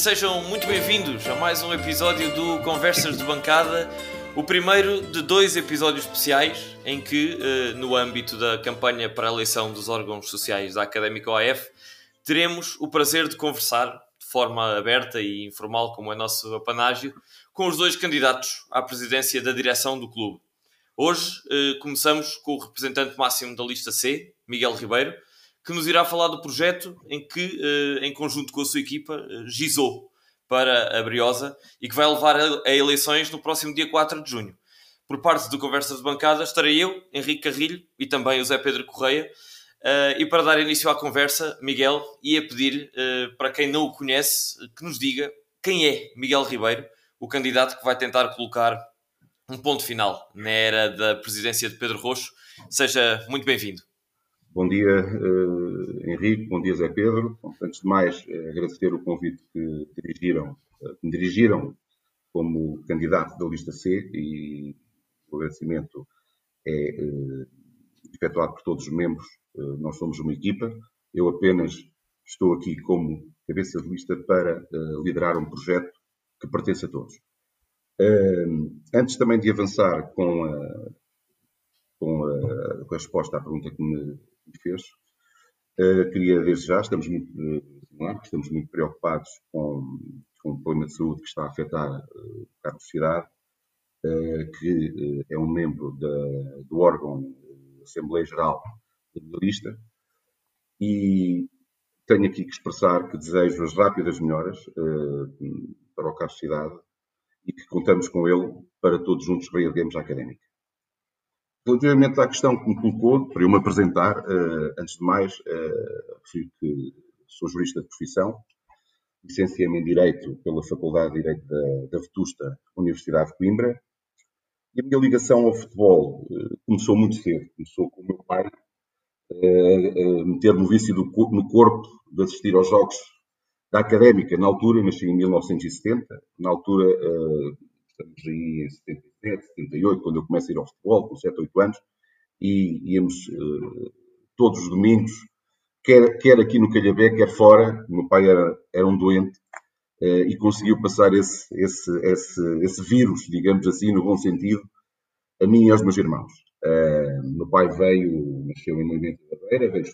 sejam muito bem-vindos a mais um episódio do Conversas de Bancada, o primeiro de dois episódios especiais em que, eh, no âmbito da campanha para a eleição dos órgãos sociais da Académica OAF, teremos o prazer de conversar de forma aberta e informal, como é nosso apanágio, com os dois candidatos à presidência da direção do clube. Hoje eh, começamos com o representante máximo da lista C, Miguel Ribeiro, que nos irá falar do projeto em que, eh, em conjunto com a sua equipa, eh, gizou para a Briosa e que vai levar a eleições no próximo dia 4 de junho. Por parte do Conversas de Bancada estarei eu, Henrique Carrilho e também o Zé Pedro Correia. Uh, e para dar início à conversa, Miguel ia pedir para quem não o conhece que nos diga quem é Miguel Ribeiro, o candidato que vai tentar colocar um ponto final na era da presidência de Pedro Roxo. Seja muito bem-vindo. Bom dia, uh, Henrique, bom dia, Zé Pedro. Bom, antes de mais, uh, agradecer o convite que dirigiram, uh, me dirigiram como candidato da lista C e o agradecimento é efetuado por todos os membros. nós somos uma equipa. Eu apenas estou aqui como cabeça de lista para liderar um projeto que pertence a todos. antes também de avançar com a, com a, com a resposta à pergunta que me fez. Uh, queria, desde já, estamos muito, uh, estamos muito preocupados com, com o problema de saúde que está a afetar uh, a sociedade, uh, que é um membro da, do órgão Assembleia Geral da Lista, e tenho aqui que expressar que desejo as rápidas melhoras para o Carlos Cidade e que contamos com ele para todos juntos reerguemos a académica. Relativamente à questão que me colocou, para eu me apresentar, uh, antes de mais, uh, refiro que sou jurista de profissão, licenciei-me em Direito pela Faculdade de Direito da, da Vetusta Universidade de Coimbra, e a minha ligação ao futebol uh, começou muito cedo. Começou com o meu pai uh, meter-me o vício do, no corpo de assistir aos jogos da Académica. Na altura, nasci em 1970, na altura, estamos aí em 70 77, 78, quando eu começo a ir ao futebol, com 7, 8 anos, e íamos uh, todos os domingos, quer, quer aqui no Calhabé, quer fora. O meu pai era, era um doente uh, e conseguiu passar esse, esse, esse, esse vírus, digamos assim, no bom sentido, a mim e aos meus irmãos. Uh, meu pai veio, nasceu em Movimento da Beira, veio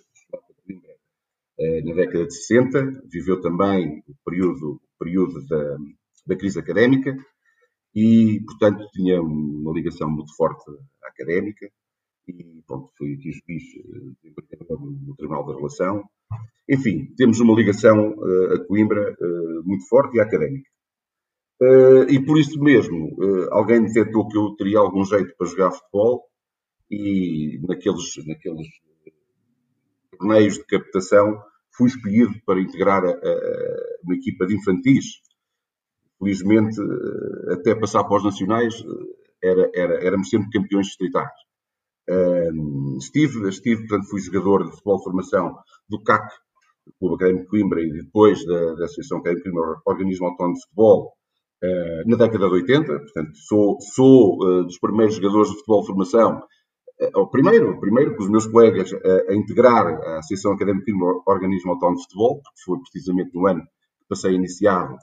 na década de 60, viveu também o período, o período da, da crise académica, e, portanto, tinha uma ligação muito forte académica e, pronto, fui aqui juiz eh, no Tribunal da Relação. Enfim, temos uma ligação uh, a Coimbra uh, muito forte e académica. Uh, e por isso mesmo, alguém detectou que eu teria algum jeito para jogar futebol e naqueles, naqueles torneios de captação fui escolhido para integrar a, a, uma equipa de infantis felizmente, eh, até passar para os nacionais, eh, era, era, éramos sempre campeões distritais. Um, estive, estive, portanto, fui jogador de futebol de formação do CAC, do Clube Académico de Coimbra, e depois da, da Associação Académica de Coimbra, Organismo Autónomo de Futebol, uh, na década de 80. Portanto, sou, sou uh, dos primeiros jogadores de futebol de formação, uh, o primeiro, primeiro com os meus colegas a integrar a Associação Académica de Coimbra, Organismo Autónomo de Futebol, porque foi precisamente no ano que passei iniciado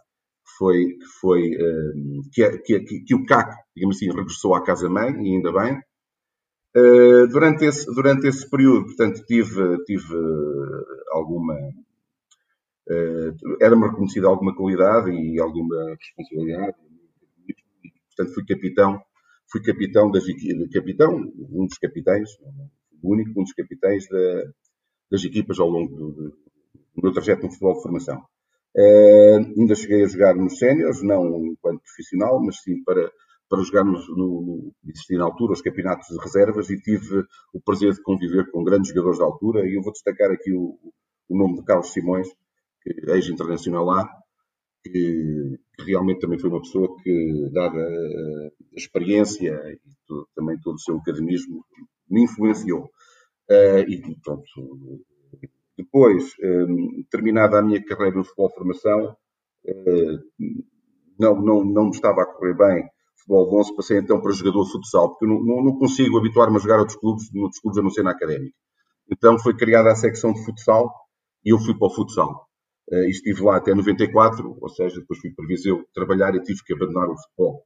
foi, que, foi uh, que, que, que, o CAC, digamos assim, regressou à casa-mãe, e ainda bem. Uh, durante, esse, durante esse período, portanto, tive, tive alguma. Uh, Era-me reconhecida alguma qualidade e alguma responsabilidade. Portanto, fui capitão, fui capitão das capitão, um dos capitães, o único, um dos capitães da, das equipas ao longo do, do meu trajeto no futebol de formação. Uh, ainda cheguei a jogar nos séniores, não enquanto profissional, mas sim para, para jogar no, existir na altura os campeonatos de reservas e tive o prazer de conviver com grandes jogadores da altura e eu vou destacar aqui o, o nome de Carlos Simões, é ex-internacional lá, que, realmente também foi uma pessoa que, dada a experiência e também todo o seu academismo, me influenciou. Uh, e pronto, depois, hum, terminada a minha carreira no futebol de formação, hum, não, não, não me estava a correr bem futebol de 11, passei então para jogador de futsal, porque eu não, não, consigo habituar-me a jogar outros clubes, noutros clubes a não ser na académica. Então foi criada a secção de futsal e eu fui para o futsal. e estive lá até 94, ou seja, depois fui para Viseu trabalhar e tive que abandonar o futebol.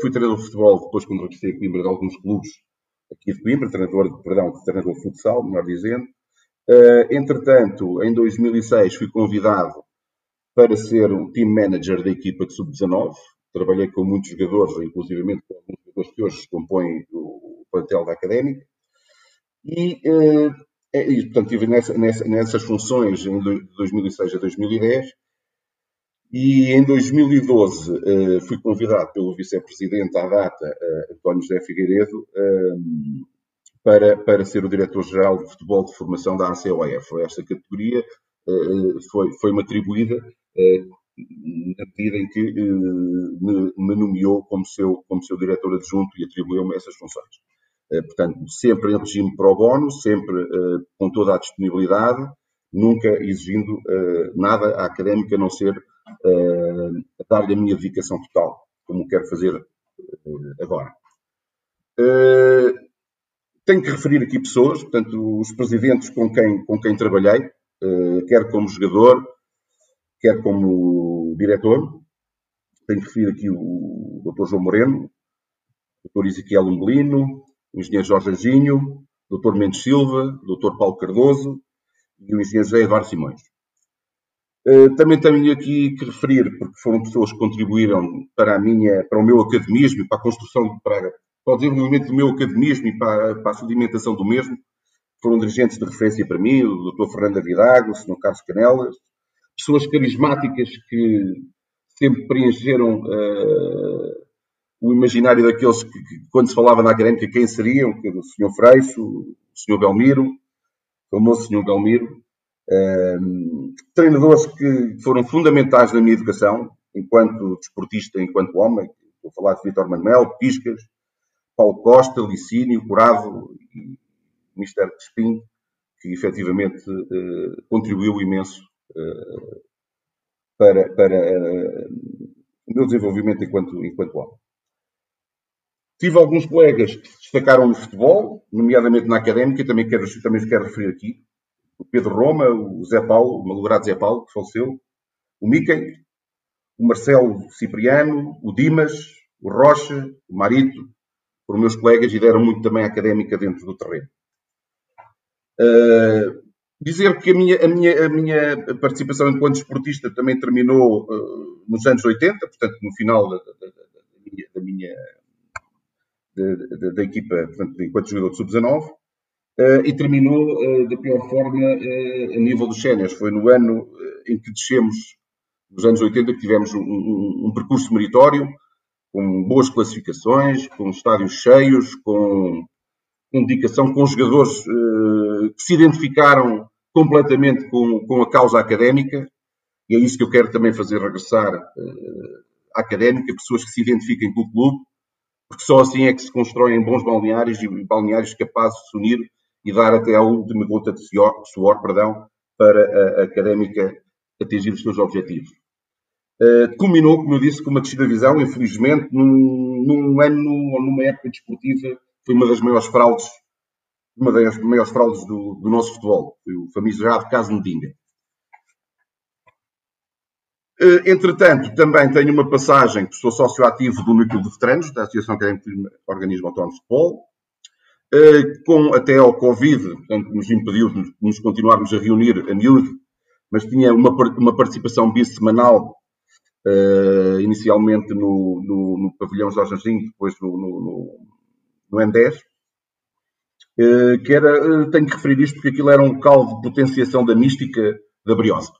Fui treinador de futebol depois quando regressei a Coimbra de alguns clubes aqui de Coimbra, treinador, perdão, treinador de futsal, melhor dizendo. Entretanto, em 2006 fui convidado para ser um team manager da equipa de sub-19. Trabalhei com muitos jogadores, inclusive com alguns jogadores que hoje compõem o plantel da Académica. E, eh, e portanto, estive nessa, nessa, nessas funções em 2006 a 2010. E em 2012 eh, fui convidado pelo vice-presidente à data, eh, António José Figueiredo, para, para ser o diretor-geral de futebol de formação da ACOF. Esta categoria foi, foi-me atribuída na medida em que me, me, nomeou como seu, como seu diretor adjunto e atribuiu-me essas funções. Eh, portanto, sempre em regime pro bono, sempre eh, com toda a disponibilidade, nunca exigindo eh, nada à académica a não ser dar-lhe a minha dedicação total, como quero fazer agora. Tenho que referir aqui pessoas, portanto, os presidentes com quem, com quem trabalhei, quer como jogador, quer como diretor. Tenho que referir aqui o Dr. João Moreno, o Dr. Ezequiel Umbelino, o engenheiro Jorge Anjinho, o Dr. Mendes Silva, o Dr. Paulo Cardoso e o engenheiro José Eduardo Simões. Eh, também tenho aqui que referir, porque foram pessoas que contribuíram para, a minha, para o meu academismo e para a construção, para, para o desenvolvimento do meu academismo e para, para a sedimentação do mesmo. Foram dirigentes de referência para mim, o Dr. Fernando Vidago, o Sr. Carlos Canelas, pessoas carismáticas que sempre preencheram uh, o imaginário daqueles que, que, quando se falava na académica, quem seriam, que o Sr. Freixo, o Sr. Belmiro, o famoso Sr. Belmiro, um, treinadores que foram fundamentais na minha educação, enquanto desportista, enquanto homem, vou falar de Vitor Manuel, Piscas, Paulo Costa, Licínio, Curado e Mr. Crespim, que efetivamente uh, contribuiu imenso uh, para, para uh, o meu desenvolvimento enquanto, enquanto homem. Tive alguns colegas que se destacaram no futebol, nomeadamente na académica, também quero, também quero referir aqui. O Pedro Roma, o Zé Paulo, o malogrado Zé Paulo, que faleceu, o Miquel, o Marcelo Cipriano, o Dimas, o Rocha, o Marito, foram meus colegas e deram muito também à académica dentro do terreno. Uh, dizer que a minha, a, minha, a minha participação enquanto esportista também terminou uh, nos anos 80, portanto, no final da, da, da, da minha da equipa, portanto, enquanto jogador de sub-19, uh, e terminou da pior forma a nível dos séniores. Foi no ano em que descemos, nos anos 80, que tivemos um, um, um, percurso meritório, com boas classificações, com estádios cheios, com, com dedicação, com jogadores que se identificaram completamente com, com a causa académica, e é isso que eu quero também fazer regressar à académica, pessoas que se identifiquem com o clube, porque só assim é que se constroem bons balneários e balneários capazes de se unir e dar até a última gota de suor, suor perdão, para a, académica atingir os seus objetivos. Uh, culminou, como eu disse, com uma descida de visão, infelizmente, num, num ano ou numa época desportiva, foi uma das maiores fraudes, uma das maiores fraudes do, do nosso futebol, foi o famigerado caso Medinga. Eh, entretanto, também tenho uma passagem que sou sócio ativo do Núcleo de Veteranos, da Associação Académica de Organismo Autónomo de Futebol, eh, com até ao Covid, portanto, nos impediu de nos continuarmos a reunir a miúdo, mas tinha uma, uma participação bissemanal, uh, inicialmente no, no, no, pavilhão Jorge Anjinho, depois no, no, no M10, uh, que era, uh, tenho que referir isto porque aquilo era um local de potenciação da mística da Briosa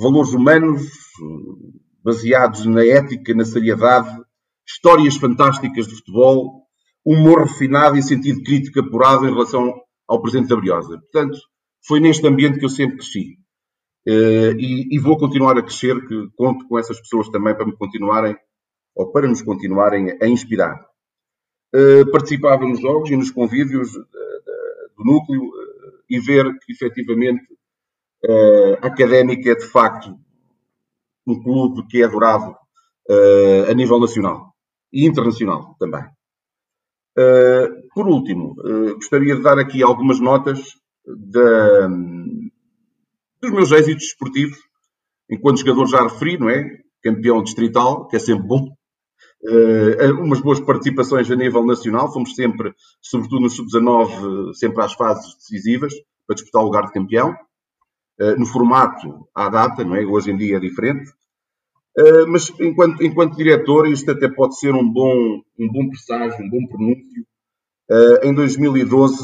valores humanos baseados na ética, na seriedade, histórias fantásticas de futebol, humor refinado e sentido crítico apurado em relação ao presente da Briosa. Portanto, foi neste ambiente que eu sempre cresci. Uh, e, e, vou continuar a crescer, que conto com essas pessoas também para me continuarem, ou para nos continuarem a inspirar. Uh, participava nos jogos e nos convívios do núcleo e ver que efetivamente uh, académica é de facto um clube que é adorado a nível nacional e internacional também. Por último, gostaria de dar aqui algumas notas da, dos meus êxitos esportivos enquanto jogador já referi, não é? Campeão distrital, que é sempre bom. Uh, umas boas participações a nível nacional, fomos sempre, sobretudo no sub-19, sempre às fases decisivas, para disputar o lugar de campeão. Uh, no formato à data, não é? Hoje em dia é diferente. Uh, mas enquanto, enquanto diretor, isto até pode ser um bom, um bom presságio, um bom pronúncio. em 2012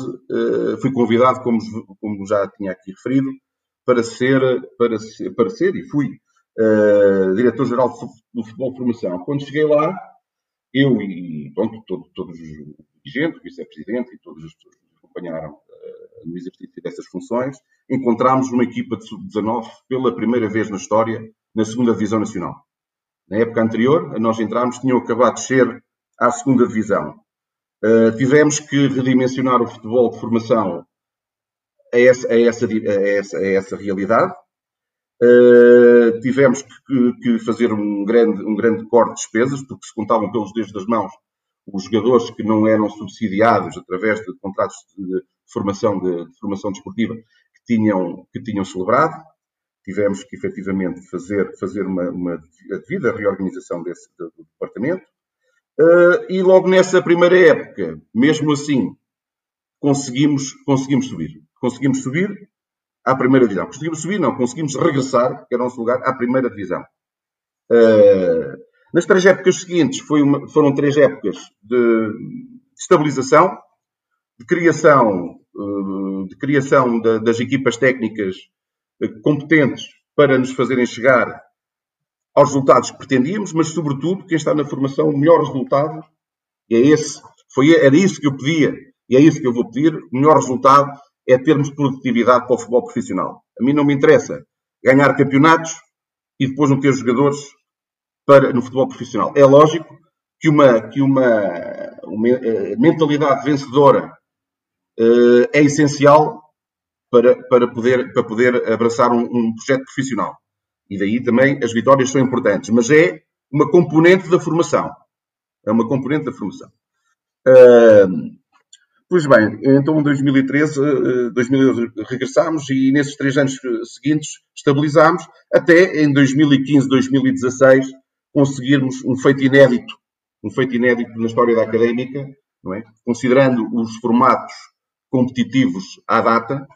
fui convidado, como, como já tinha aqui referido, para ser, para ser, para ser e fui uh, diretor-geral do Futebol de Formação. Quando cheguei lá, eu e pronto, todo, todos os dirigentes, o vice-presidente e todas as pessoas que me acompanharam uh, no exercício dessas funções, encontramos uma equipa de sub-19 pela primeira vez na história na segunda Divisão Nacional. Na época anterior, a nós entramos, tinham acabado de ser à segunda Divisão. Uh, tivemos que redimensionar o futebol de formação a essa, a essa, a essa, a essa realidade. Uh, tivemos que, que, fazer um grande, um grande corte de despesas, porque se contavam pelos dedos das mãos os jogadores que não eram subsidiados através de contratos de formação, de, de formação desportiva que tinham, que tinham celebrado. Tivemos que efetivamente fazer, fazer uma, uma devida reorganização desse, do, do departamento. Uh, e logo nessa primeira época, mesmo assim, conseguimos, conseguimos subir conseguimos subir à primeira divisão. Conseguimos subir, não, conseguimos regressar, que era o nosso lugar, à primeira divisão. Uh, nas três épocas seguintes uma, foram três épocas de estabilização, de criação, uh, de criação da, das equipas técnicas uh, competentes para nos fazerem chegar aos resultados que pretendíamos, mas sobretudo quem está na formação o melhor resultado, e é esse, foi, era isso que eu pedia, e é isso que eu vou pedir, o melhor resultado é termos produtividade para o futebol profissional. A mim não me interessa ganhar campeonatos e depois não ter jogadores para, no futebol profissional. É lógico que uma, que uma, uma uh, mentalidade vencedora uh, é essencial para, para, poder, para poder abraçar um, um, projeto profissional. E daí também as vitórias são importantes, mas é uma componente da formação. É uma componente da formação. Uh, Pois bem, então em 2013, 2012 regressámos e nesses três anos seguintes estabilizámos, até em 2015, 2016 conseguirmos um feito inédito, um feito inédito na história da académica, não é? considerando os formatos competitivos à data,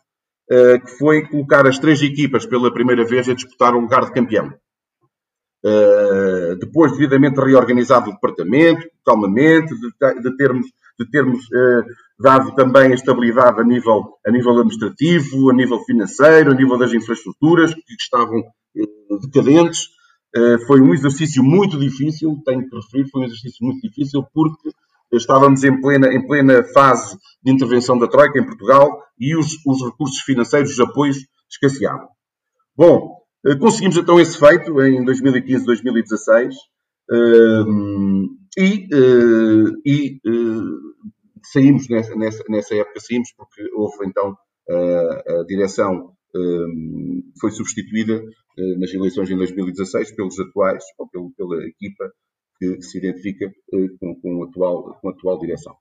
eh, que foi colocar as três equipas pela primeira vez a disputar um lugar de campeão. Eh, depois, devidamente reorganizado o departamento, calmamente, de, termos, de termos dado também a estabilidade a nível, a nível administrativo, a nível financeiro, a nível das infraestruturas que estavam eh, decadentes. Eh, foi um exercício muito difícil, tenho que referir, foi um exercício muito difícil porque estávamos em plena, em plena fase de intervenção da Troika em Portugal e os, os recursos financeiros, os apoios, escasseavam. Bom, eh, conseguimos então esse feito em 2015, 2016 e, e saímos nessa, nessa, nessa, época, saímos porque houve então a, a direção um, foi substituída uh, nas eleições em 2016 pelos atuais, ou pelo, pela equipa que, se identifica uh, com, com, a atual, com a atual direção.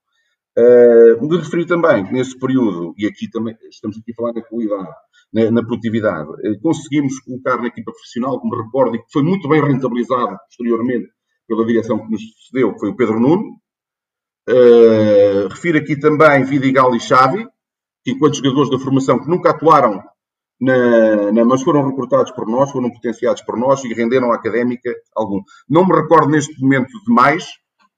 Uh, me referi também que nesse período, e aqui também estamos aqui a falar da qualidade, na, produtividade, conseguimos colocar na equipa profissional, como recordo, e que foi muito bem rentabilizado posteriormente pela direção que nos sucedeu, que foi o Pedro Nuno, Uh, refiro aqui também Vidigal e Xavi, que enquanto jogadores da formação que nunca atuaram, na, na, mas foram recrutados por nós, foram potenciados por nós e renderam à académica algum. Não me recordo neste momento de mais,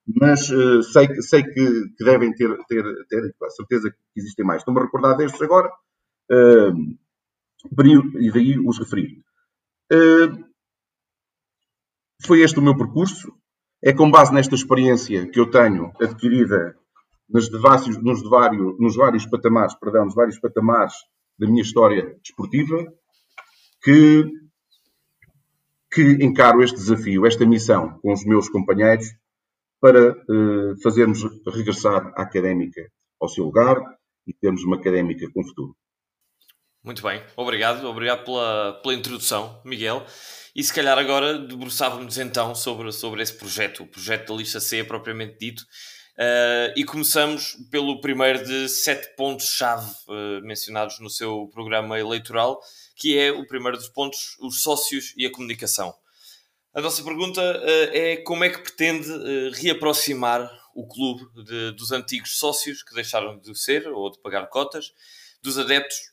mas uh, sei, sei que, que, devem ter, ter, ter a certeza que existem mais. Estou-me a recordar destes agora, uh, e daí os referir. Uh, foi este o meu percurso. É com base nesta experiência que eu tenho adquirida nos vários, nos vários, nos vários patamares, perdão, nos vários patamares da minha história desportiva, que, que encaro este desafio, esta missão com os meus companheiros para uh, fazermos regressar a académica ao seu lugar e termos uma académica com futuro. Muito bem, obrigado, obrigado pela, pela introdução, Miguel. E se calhar agora debruçávamos então sobre, sobre esse projeto, o projeto da lista C propriamente dito. Uh, e começamos pelo primeiro de sete pontos-chave uh, mencionados no seu programa eleitoral, que é o primeiro dos pontos, os sócios e a comunicação. A nossa pergunta uh, é como é que pretende reaproximar o clube de, dos antigos sócios que deixaram de ser ou de pagar cotas, dos adeptos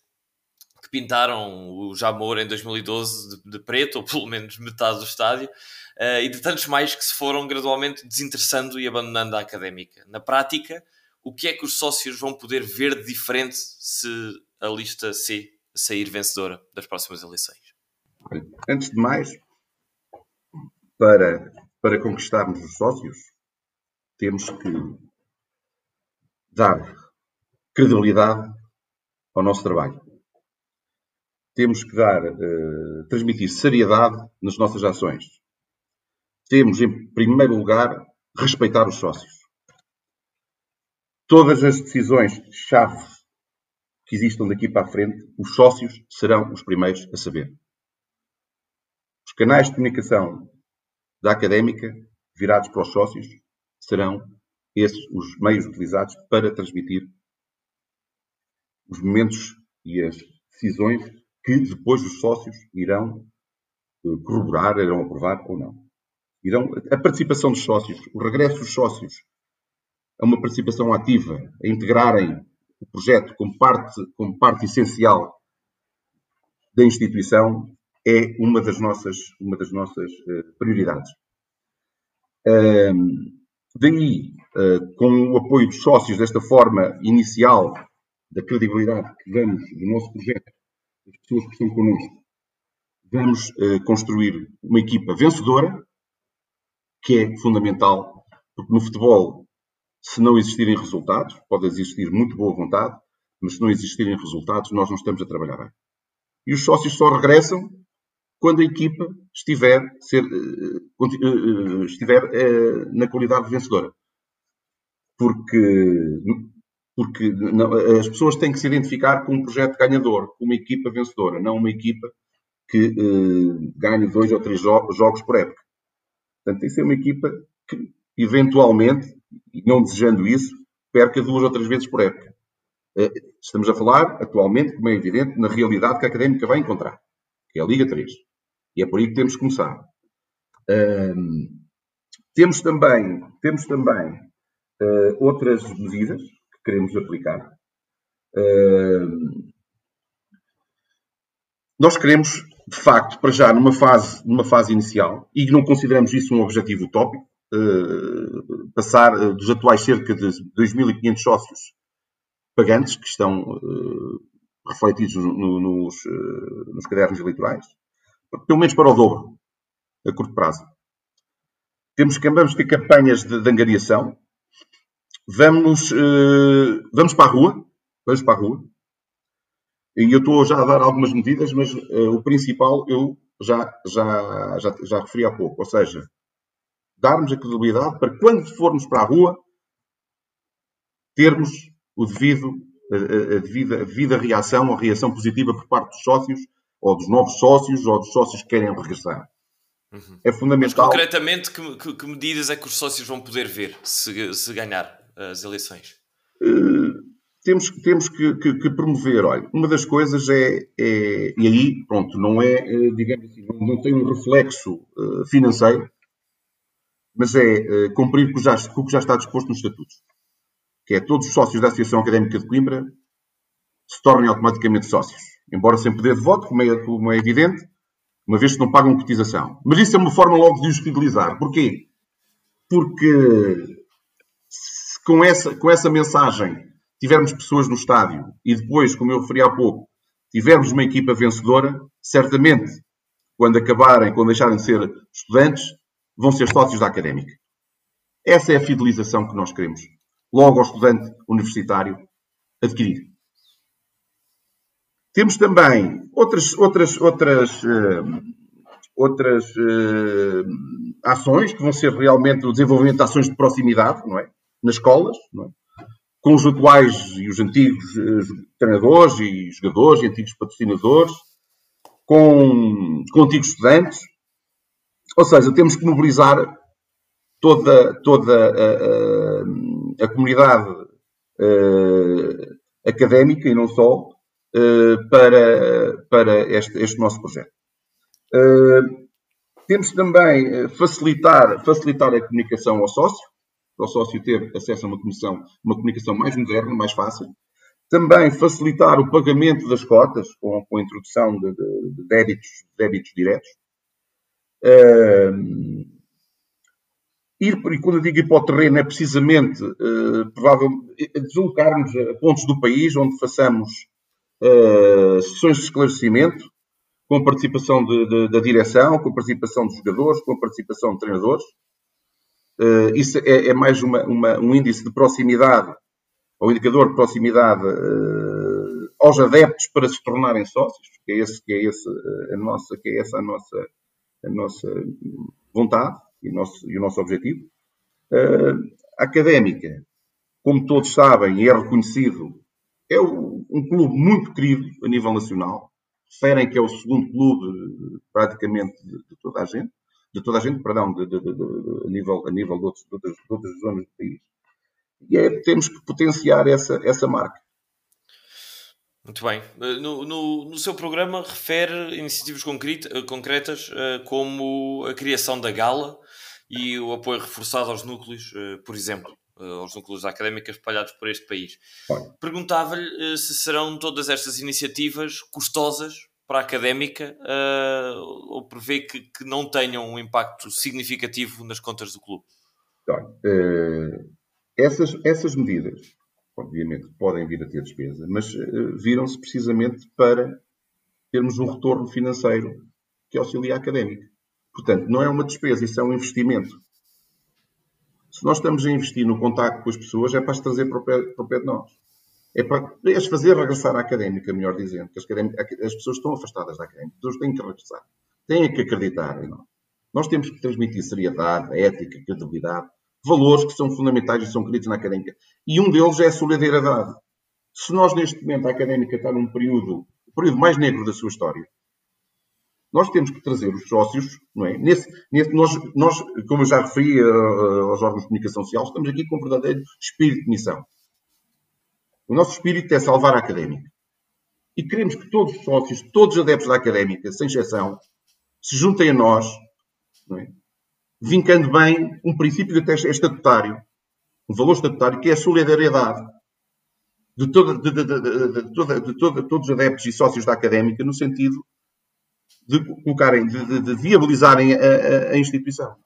que pintaram o Jamor em 2012 de, de preto, ou pelo menos metade do estádio, uh, e de tantos mais que se foram gradualmente desinteressando e abandonando a académica. Na prática, o que é que os sócios vão poder ver de diferente se a lista C sair vencedora das próximas eleições? Antes de mais, para, para conquistarmos os sócios, temos que dar credibilidade ao nosso trabalho. Temos que dar, uh, transmitir seriedade nas nossas ações. Temos, em primeiro lugar, respeitar os sócios. Todas as decisões-chave que existam daqui para a frente, os sócios serão os primeiros a saber. Os canais de comunicação da académica, virados para os sócios, serão esses os meios utilizados para transmitir os momentos e as decisões que depois os sócios irão eh, corroborar, irão aprovar ou não. Irão, a participação dos sócios, o regresso dos sócios a uma participação ativa, a integrarem o projeto como parte, como parte essencial da instituição, é uma das nossas, uma das nossas uh, prioridades. Uh, daí, uh, com o apoio dos sócios, desta forma inicial da credibilidade que damos do nosso projeto, das pessoas que estão connosco, vamos eh, construir uma equipa vencedora, que é fundamental, porque no futebol, se não existirem resultados, pode existir muito boa vontade, mas se não existirem resultados, nós não estamos a trabalhar bem. E os sócios só regressam quando a equipa estiver, ser, eh, eh, estiver na qualidade vencedora. Porque, porque não, as pessoas têm que se identificar com um projeto ganhador, com uma equipa vencedora, não uma equipa que uh, ganhe dois ou três jo jogos por época. Portanto, tem que ser uma equipa que, eventualmente, e não desejando isso, perca duas ou três vezes por época. Uh, estamos a falar, atualmente, como é evidente, na realidade que a académica vai encontrar, que é a Liga 3. E é por aí que temos que começar. Temos também, temos também uh, outras medidas queremos aplicar. Nós queremos, de facto, para já, numa fase, numa fase inicial, e não consideramos isso um objetivo utópico, uh, passar dos atuais cerca de 2.500 sócios pagantes, que estão refletidos no, nos, nos cadernos eleitorais, pelo menos para o dobro, a curto prazo. Temos vamos ter campanhas de, de angariação. Vamos, uh, vamos para a rua. Vamos para a rua. E eu estou já a dar algumas medidas, mas uh, o principal eu já, já, já, já referi há pouco. Ou seja, darmos a credibilidade para quando formos para a rua termos o devido, a, a, a, devida, a devida reação ou reação positiva por parte dos sócios ou dos novos sócios, ou dos sócios que querem regressar. Uhum. É fundamental. Mas, concretamente, que, que, que, medidas é que os sócios vão poder ver se, se ganhar as eleições? Uh, temos temos que, que, que, promover. Olha, uma das coisas é, é, e aí, pronto, não é, eh, digamos assim, não, não tem um reflexo uh, financeiro, mas é uh, cumprir com já, o que já está disposto nos estatutos. Que é todos os sócios da Associação Académica de Coimbra se tornem automaticamente sócios embora sem poder de voto, como é, como é evidente, uma vez que não pagam cotização. Mas isso é uma forma logo de os fidelizar. Porquê? Porque se com essa, com essa mensagem tivermos pessoas no estádio e depois, como eu referi há pouco, tivermos uma equipa vencedora, certamente, quando acabarem, quando deixarem de ser estudantes, vão ser sócios da académica. Essa é a fidelização que nós queremos. Logo ao estudante universitário adquirir. Temos também outras, outras, outras, uh, outras uh, ações que vão ser realmente o desenvolvimento de ações de proximidade, não é? Nas escolas, é? Com os atuais e os antigos uh, treinadores e jogadores e antigos patrocinadores, com, com antigos estudantes. Ou seja, temos que mobilizar toda, toda a, a, a comunidade académica e não só para, para este, este nosso projeto. Temos também facilitar, facilitar a comunicação ao sócio, para o sócio ter acesso a uma comunicação, uma comunicação mais moderna, mais fácil. Também facilitar o pagamento das cotas, com, com a introdução de, de, de débitos, débitos diretos. Uh, ir, e quando eu digo ir para o terreno, é precisamente uh, deslocar-nos a pontos do país onde façamos uh, sessões de esclarecimento, com a participação de, de, da direção, com a participação dos jogadores, com a participação de treinadores. Uh, isso é, é mais uma, uma, um índice de proximidade, ou indicador de proximidade uh, aos adeptos para se tornarem sócios, que é esse, que é esse a nossa, que é essa a nossa, a nossa vontade e o nosso, e o nosso objetivo. Uh, académica, como todos sabem e é reconhecido, é um clube muito querido a nível nacional. Referem que é o segundo clube praticamente de, de toda a gente de toda a gente, perdão, de, de, de, a nível, a nível de, outros, de, outras, de outras zonas do país. E é, temos que potenciar essa, essa marca. Muito bem. Eh, no, no, no, seu programa refere iniciativas eh, concretas uh, como a criação da gala e o apoio reforçado aos núcleos, por exemplo, aos núcleos académicos espalhados por este país. Perguntava-lhe se serão todas estas iniciativas custosas para a académica uh, ou prevê que, que, não tenham um impacto significativo nas contas do clube? uh, essas, essas medidas, obviamente, podem vir a ter despesa, mas uh, viram-se precisamente para termos um retorno financeiro que auxilia a académica. Portanto, não é uma despesa, isso é um investimento. Se nós estamos a investir no contacto com as pessoas, é para as trazer para o pé, para o pé de nós é para as fazer regressar à académica, melhor dizendo, que as, as, pessoas estão afastadas da académica, as pessoas têm que regressar, têm que acreditar em nós. Nós temos que transmitir seriedade, ética, credibilidade, valores que são fundamentais e são queridos na académica. E um deles é a solidariedade. Se nós, neste momento, a académica está num período, o período mais negro da sua história, nós temos que trazer os sócios, não é? Nesse, nesse, nós, nós, como eu já referi uh, aos órgãos de comunicação social, estamos aqui com um verdadeiro espírito de missão. O nosso espírito é salvar a académica. E queremos que todos os sócios, todos os adeptos da académica, sem exceção, se juntem a nós, é? vincando bem um princípio que até é estatutário, um valor estatutário, que é a solidariedade de, toda, de, de, de, todos os adeptos e sócios da académica, no sentido de colocarem, de, viabilizarem a, a, a instituição.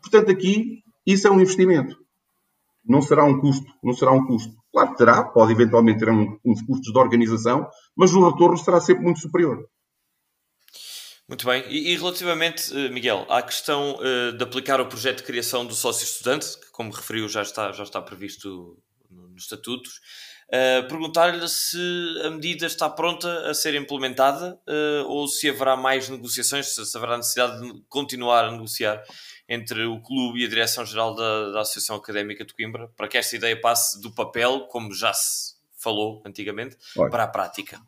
Portanto, aqui, isso é um investimento. Não será um custo, não será um custo. Claro que terá, pode eventualmente ter um, uns custos de organização, mas o retorno será sempre muito superior. Muito bem. E, e relativamente, eh, Miguel, à questão uh, de aplicar o projeto de criação do sócio estudante, que, como referiu, já está, já está previsto nos estatutos, uh, perguntar-lhe se a medida está pronta a ser implementada uh, ou se haverá mais negociações, se haverá necessidade de continuar a negociar entre o clube e a direção-geral da, da, Associação Académica de Coimbra, para que esta ideia passe do papel, como já se falou antigamente, Olha, para a prática?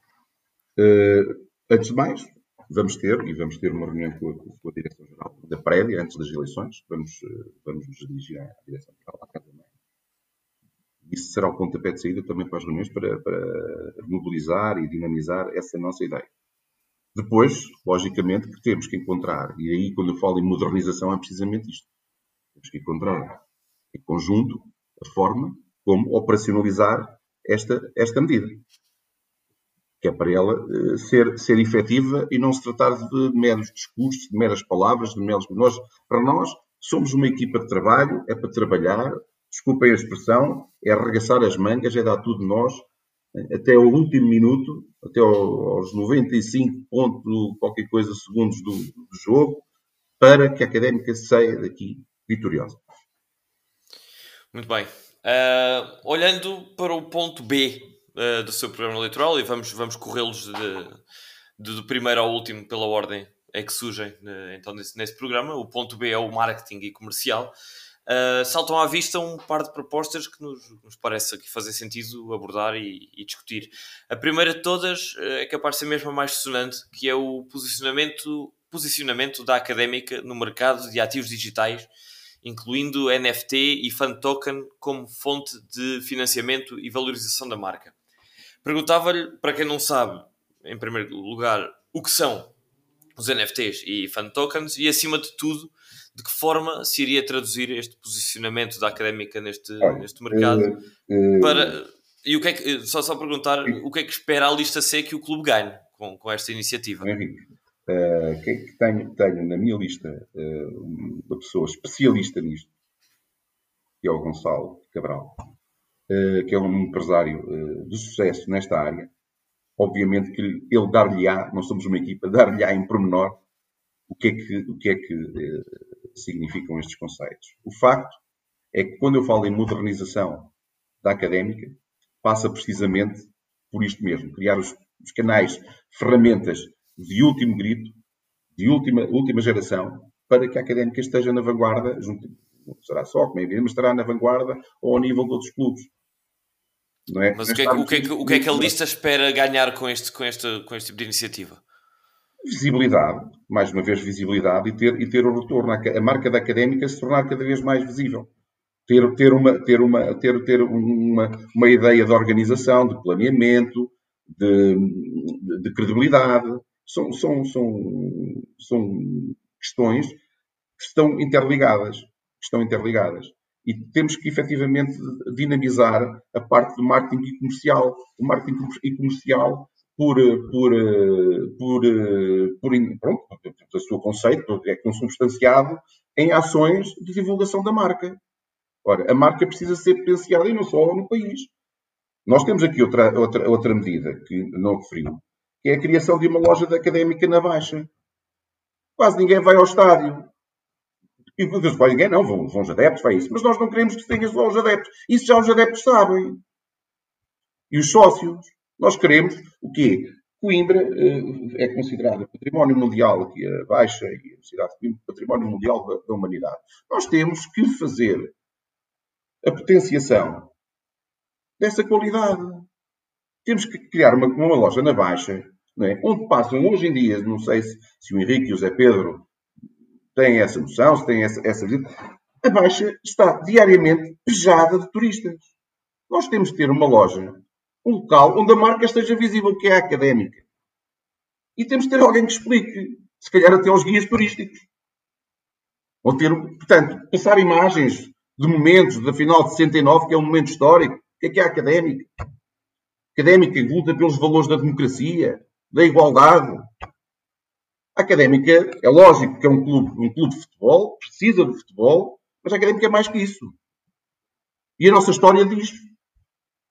Uh, antes de mais, vamos ter, e vamos ter uma reunião com a, com a direção-geral da prévia, antes das eleições, vamos, uh, vamos nos dirigir à direção-geral, à Casa Mãe. Isso será o pontapé de saída também para as reuniões, para, para mobilizar e dinamizar essa nossa ideia. Depois, logicamente, que temos que encontrar, e aí quando eu falo em modernização é precisamente isto. Temos que encontrar em conjunto a forma como operacionalizar esta, esta medida. Que é para ela uh, ser, ser efetiva e não se tratar de meros discursos, de meras palavras, de meros. Nós, para nós, somos uma equipa de trabalho, é para trabalhar, desculpem a expressão, é arregaçar as mangas, é dar tudo nós até o último minuto, até aos 95 pontos, qualquer coisa, segundos do, do jogo, para que a Académica saia daqui vitoriosa. Muito bem. Uh, olhando para o ponto B uh, do seu programa eleitoral, e vamos, vamos corrê-los de, primeiro ao último pela ordem é que surgem uh, então nesse, nesse programa. O ponto B é o marketing e comercial. Uh, saltam à vista um par de propostas que nos, nos parece que fazer sentido abordar e, e, discutir. A primeira de todas uh, é capaz de ser mesmo a mais sonante, que é o posicionamento, posicionamento da académica no mercado de ativos digitais, incluindo NFT e fan token como fonte de financiamento e valorização da marca. Perguntava-lhe, para quem não sabe, em primeiro lugar, o que são os NFTs e fan tokens e, acima de tudo, de que forma se iria traduzir este posicionamento da académica neste, neste mercado? uh, uh, para e o que é que, só só perguntar o que é que espera a lista C que o clube ganhe com, com esta iniciativa? Henrique, uh, que, que tenho, tenho na minha lista uma pessoa especialista nisto? Que é o Gonçalo Cabral que é um empresário de sucesso nesta área. Obviamente que ele dar-lhe-á, não somos uma equipa, dar-lhe-á em pormenor o que é que, o que, é que eh, significam estes conceitos. O facto é que quando eu falo em modernização da académica, passa precisamente por isto mesmo, criar os, os canais, ferramentas de último grito, de última, última geração, para que a académica esteja na vanguarda, junto, não será só, como é evidente, mas estará na vanguarda ou ao nível de outros clubes. É? Mas o que, é, o, que é o que, é que, a lista espera ganhar com este, com, este, com este tipo de iniciativa? Visibilidade, mais uma vez visibilidade e ter, e ter o retorno. A marca da académica se tornar cada vez mais visível. Ter, ter, uma, ter, uma, ter, ter uma, uma ideia de organização, de planeamento, de, de, de credibilidade. São, são, são, são questões que estão interligadas. Estão interligadas e temos que efetivamente dinamizar a parte do marketing e comercial. O marketing e comercial por, por, por, por, pronto, o seu conceito é consubstanciado em ações de divulgação da marca. Ora, a marca precisa ser potenciada e não só no país. Nós temos aqui outra, outra, outra medida que não referiu, que é a criação de uma loja de académica na Baixa. Quase ninguém vai ao estádio. E pais ninguém não, vão, vão os adeptos, vai isso. Mas nós não queremos que tenha só os adeptos. Isso já os adeptos sabem. E os sócios. Nós queremos o quê? Coimbra uh, é considerada património mundial, aqui a Baixa e a cidade de Coimbra, património mundial da, da humanidade. Nós temos que fazer a potenciação dessa qualidade. Temos que criar uma, uma loja na Baixa, é? onde passam hoje em dia, não sei se, se o Henrique e o Zé Pedro têm essa noção, se têm essa, essa a Baixa está diariamente pejada de turistas. Nós temos de ter uma loja, um local onde a marca esteja visível, que é a académica. E temos de ter alguém que explique, se calhar até aos guias turísticos. Ou ter, portanto, passar imagens de momentos da final de 69, que é um momento histórico. O que é que é a académica? A académica luta pelos valores da democracia, da igualdade, a Académica, é lógico que é um clube, um clube de futebol, precisa de futebol, mas a Académica é mais que isso. E a nossa história diz.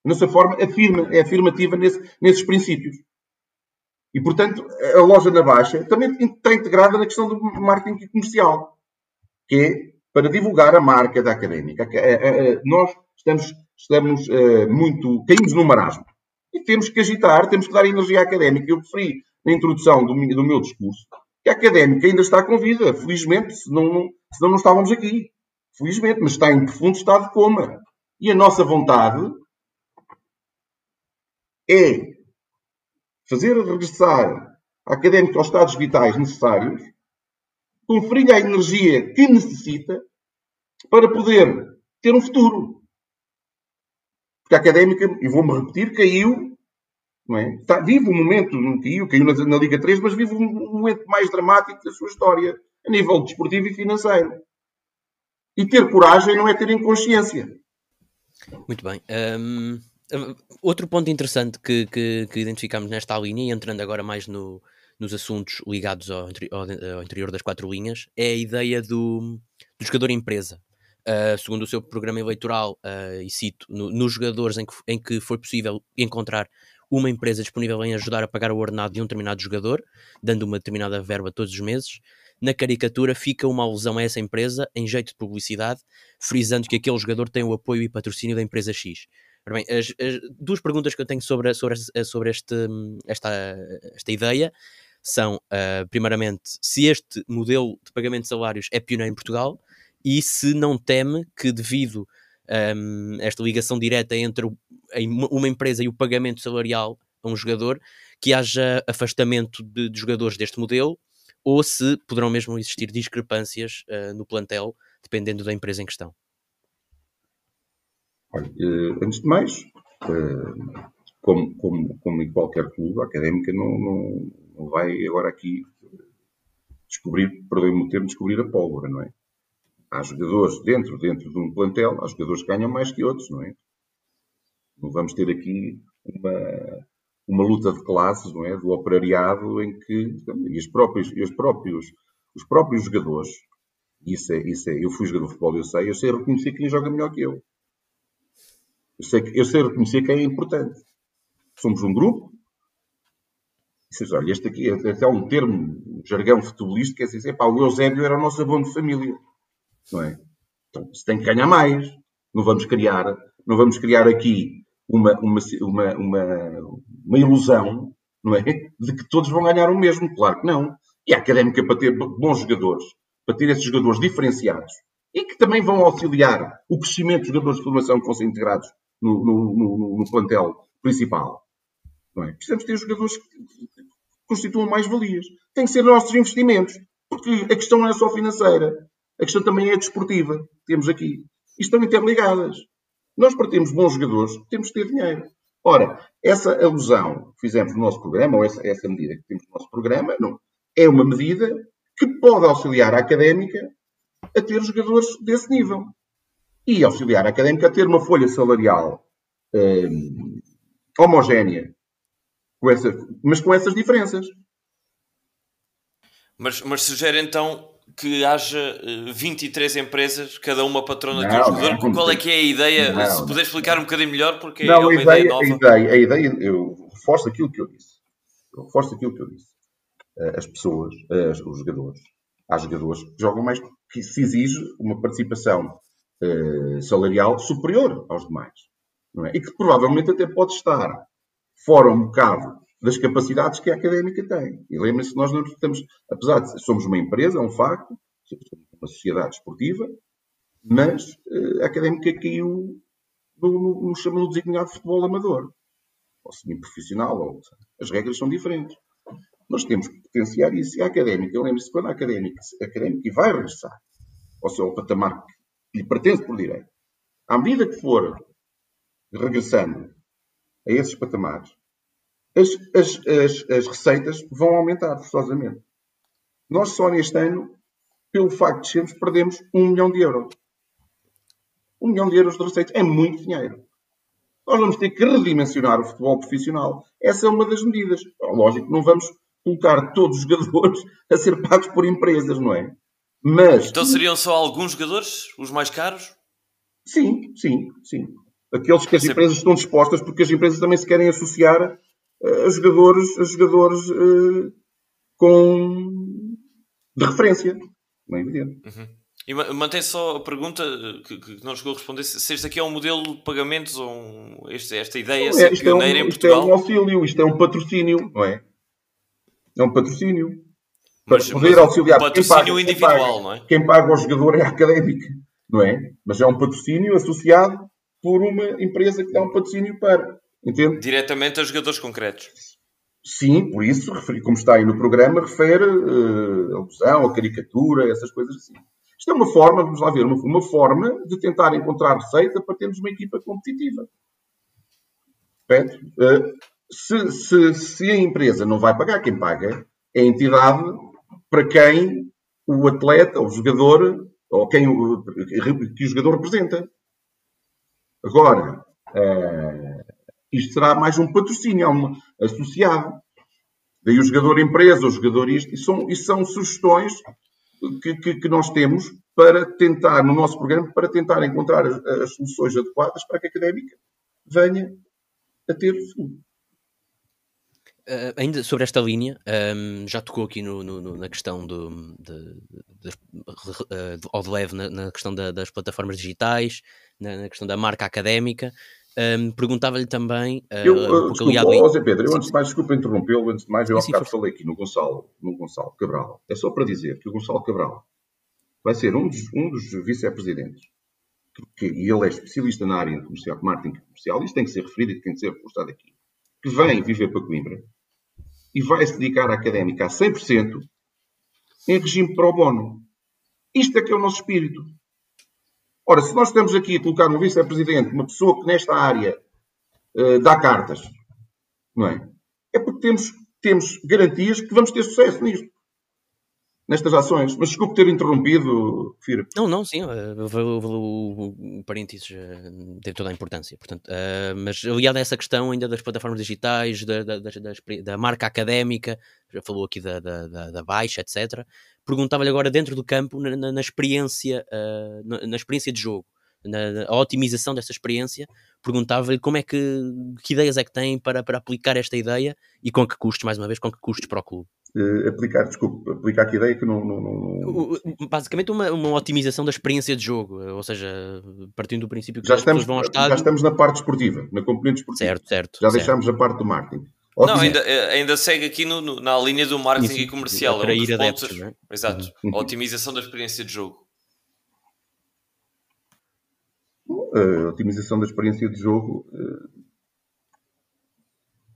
A nossa forma afirma, é afirmativa nesse, nesses princípios. E, portanto, a loja na Baixa também está integrada na questão do marketing comercial, que é para divulgar a marca da Académica. Nós estamos, estamos eh, muito... caímos no marasmo. E temos que agitar, temos que dar energia académica. Eu referi na introdução do, do meu discurso que a académica ainda está com vida, felizmente, senão não, senão não estávamos aqui. Felizmente, mas está em profundo estado de coma. E a nossa vontade é fazer regressar a académica aos estados vitais necessários, conferir-lhe a energia que necessita para poder ter um futuro. Porque a académica, e vou-me repetir, caiu é? Está, vive um momento, não caiu, caiu na, na, Liga 3, mas vive um momento mais dramático da sua história, a nível desportivo e financeiro. E ter coragem não é ter inconsciência. Muito bem. Um, outro ponto interessante que, que, que, identificamos nesta linha, e entrando agora mais no, nos assuntos ligados ao, ao, ao, interior das quatro linhas, é a ideia do, do jogador empresa. Uh, segundo o seu programa eleitoral, uh, e cito, no, nos jogadores em que, em que foi possível encontrar uma empresa disponível em ajudar a pagar o ordenado de um determinado jogador, dando uma determinada verba todos os meses. Na caricatura fica uma alusão a essa empresa em jeito de publicidade, frisando que aquele jogador tem o apoio e patrocínio da empresa X. Bem, as, as, duas perguntas que eu tenho sobre, sobre, sobre este, esta, esta ideia são, uh, primeiramente, se este modelo de pagamento de salários é pioneiro em Portugal e se não teme que, devido um, esta ligação direta entre uma empresa e o pagamento salarial a um jogador, que haja afastamento de, de jogadores deste modelo, ou se poderão mesmo existir discrepâncias uh, no plantel, dependendo da empresa em questão. Olha, uh, antes de mais, uh, como, como, como em qualquer clube, a académica não, não, não vai agora aqui descobrir, perdoe-me o termo, descobrir a pólvora, não é? Há jogadores dentro, dentro de um plantel, há jogadores que ganham mais que outros, não é? Não vamos ter aqui uma, uma luta de classes, não é? Do operariado em que e os próprios, e os próprios, os próprios jogadores, isso é, isso é, eu fui jogador de futebol, eu sei, eu sei reconhecer quem joga melhor que eu. Eu sei, eu sei reconhecer quem é importante. Somos um grupo. Vocês, olha, este aqui é até um termo, um jargão futebolístico, quer dizer, pá, o Eusébio era o nosso abono de família. Não é? Então, se tem que ganhar mais. Não vamos criar, não vamos criar aqui uma, uma, uma, uma, uma ilusão, não é? De que todos vão ganhar o mesmo. Claro que não. E a académica para ter bons jogadores, para ter esses jogadores diferenciados e que também vão auxiliar o crescimento dos jogadores de formação que ser integrados no, no, no, plantel principal. É? Precisamos ter jogadores que constituam mais valias. Tem que ser nossos investimentos, porque a questão não é só financeira, a questão também é desportiva. Temos aqui. E estão interligadas. Nós, para termos bons jogadores, temos que ter dinheiro. Ora, essa alusão que fizemos no nosso programa, ou essa, essa medida que temos no nosso programa, não, é uma medida que pode auxiliar a académica a ter jogadores desse nível e auxiliar a académica a ter uma folha salarial um, homogénea, com essa, mas com essas diferenças. Mas, mas sugere então que haja 23 eh, empresas, cada uma patrona de um jogador. Não, Qual é que é a ideia? Não, Se puder explicar um bocadinho melhor, porque não, é uma ideia, ideia nova. A ideia, a ideia, eu reforço aquilo que eu disse. Eu reforço aquilo que eu disse. Eh, as pessoas, os jogadores, há jogadores que jogam mais, que se exige uma participação uh, salarial superior aos demais. É? E que provavelmente até pode estar fora um bocado das capacidades que a académica tem. E lembrem-se nós não estamos, apesar de somos uma empresa, é um facto, uma sociedade esportiva, mas uh, a académica caiu no, no, no chamado designado de futebol amador, ou semi-profissional, ou, as regras são diferentes. Nós temos que potenciar isso. E a académica, lembre-se, quando a académica, a académica vai regressar ao seu patamar que lhe pertence por direito, à medida que for regressando a esses patamares, as, as, as, as receitas vão aumentar forçosamente. Nós só neste ano, pelo facto de sermos, perdemos um milhão de euros. Um milhão de euros de receitas é muito dinheiro. Nós vamos ter que redimensionar o futebol profissional. Essa é uma das medidas. Lógico, não vamos colocar todos os jogadores a ser pagos por empresas, não é? Mas. Então seriam só alguns jogadores, os mais caros? Sim, sim, sim. Aqueles que as empresas estão dispostas, porque as empresas também se querem associar uh, a jogadores, a jogadores uh, com de referência. Não é evidente. Uhum. E mantém só a pergunta eh, que, que não chegou a responder: se este aqui é um modelo de pagamentos ou um, este, esta ideia não, é, pioneira é um, em Portugal. Isto é um auxílio, isto é um patrocínio, não é? É um patrocínio. Mas, poder mas auxiliar. patrocínio paga, individual, quem paga, não é? Quem paga o jogador é a académica, não é? Mas é um patrocínio associado por uma empresa que dá um patrocínio para. Entende? Diretamente a jogadores concretos. Sim, por isso, como está aí no programa, refere uh, alusão, a caricatura, essas coisas assim. Isto é uma forma, vamos lá ver, uma, uma forma de tentar encontrar receita para termos uma equipa competitiva. Uh, se, se, se a empresa não vai pagar, quem paga é a entidade para quem o atleta, o jogador, ou quem o, que o jogador representa. Agora, uh, isto será mais um patrocínio, é um associado. Daí o jogador empresa, o jogador isto, isso são, isso são sugestões que, que, que, nós temos para tentar, no nosso programa, para tentar encontrar as, as soluções adequadas para que a académica venha a ter futuro. Uh, ainda sobre esta linha, um, já tocou aqui no, no, na questão do, de, de, de, uh, ao de leve na, na questão da, das plataformas digitais, na, na, questão da marca académica. Um, Perguntava-lhe também. Uh, eu, um desculpa, ali... José Pedro, eu antes de mais, desculpa interrompê-lo, antes de mais, eu há bocado falei aqui no Gonçalo, no Gonçalo Cabral. É só para dizer que o Gonçalo Cabral vai ser um dos, um dos vice-presidentes, e ele é especialista na área comercial, marketing comercial, isto tem que ser referido e tem que ser reforçado aqui, que vem viver para Coimbra e vai se dedicar à académica a 100% em regime pro bono. Isto é que é o nosso espírito. Ora, se nós estamos aqui a colocar um vice-presidente, uma pessoa que nesta área uh, dá cartas, não é? É porque temos, temos garantias que vamos ter sucesso nisto nestas ações. Mas desculpe ter interrompido, Fira. Não, não, sim, eh, o, parênteses eh, tem toda a importância. Portanto, uh, mas aliado a essa questão ainda das plataformas digitais, da, da, da, marca académica, já falou aqui da, da, da Baixa, etc. Perguntava-lhe agora dentro do campo, na, na experiência, uh, na, na, experiência de jogo, na, na otimização dessa experiência, perguntava-lhe como é que, que ideias é que tem para, para aplicar esta ideia e com que custos, mais uma vez, com que custos para o clube uh, aplicar, desculpe, aplicar que ideia que não. não, não... Basicamente, uma, uma otimização da experiência de jogo, ou seja, partindo do princípio que já estamos, vão ao estádio. Já estamos na parte esportiva, na componente esportiva. Certo, certo. Já certo. deixámos a parte do marketing. Não, ainda, eh, ainda segue aqui no, no, na linha do marketing Isso, e comercial. Para é um ir adeptos, pontos, é? Exato. Uhum. A otimização da experiência de jogo. A otimização da experiência de jogo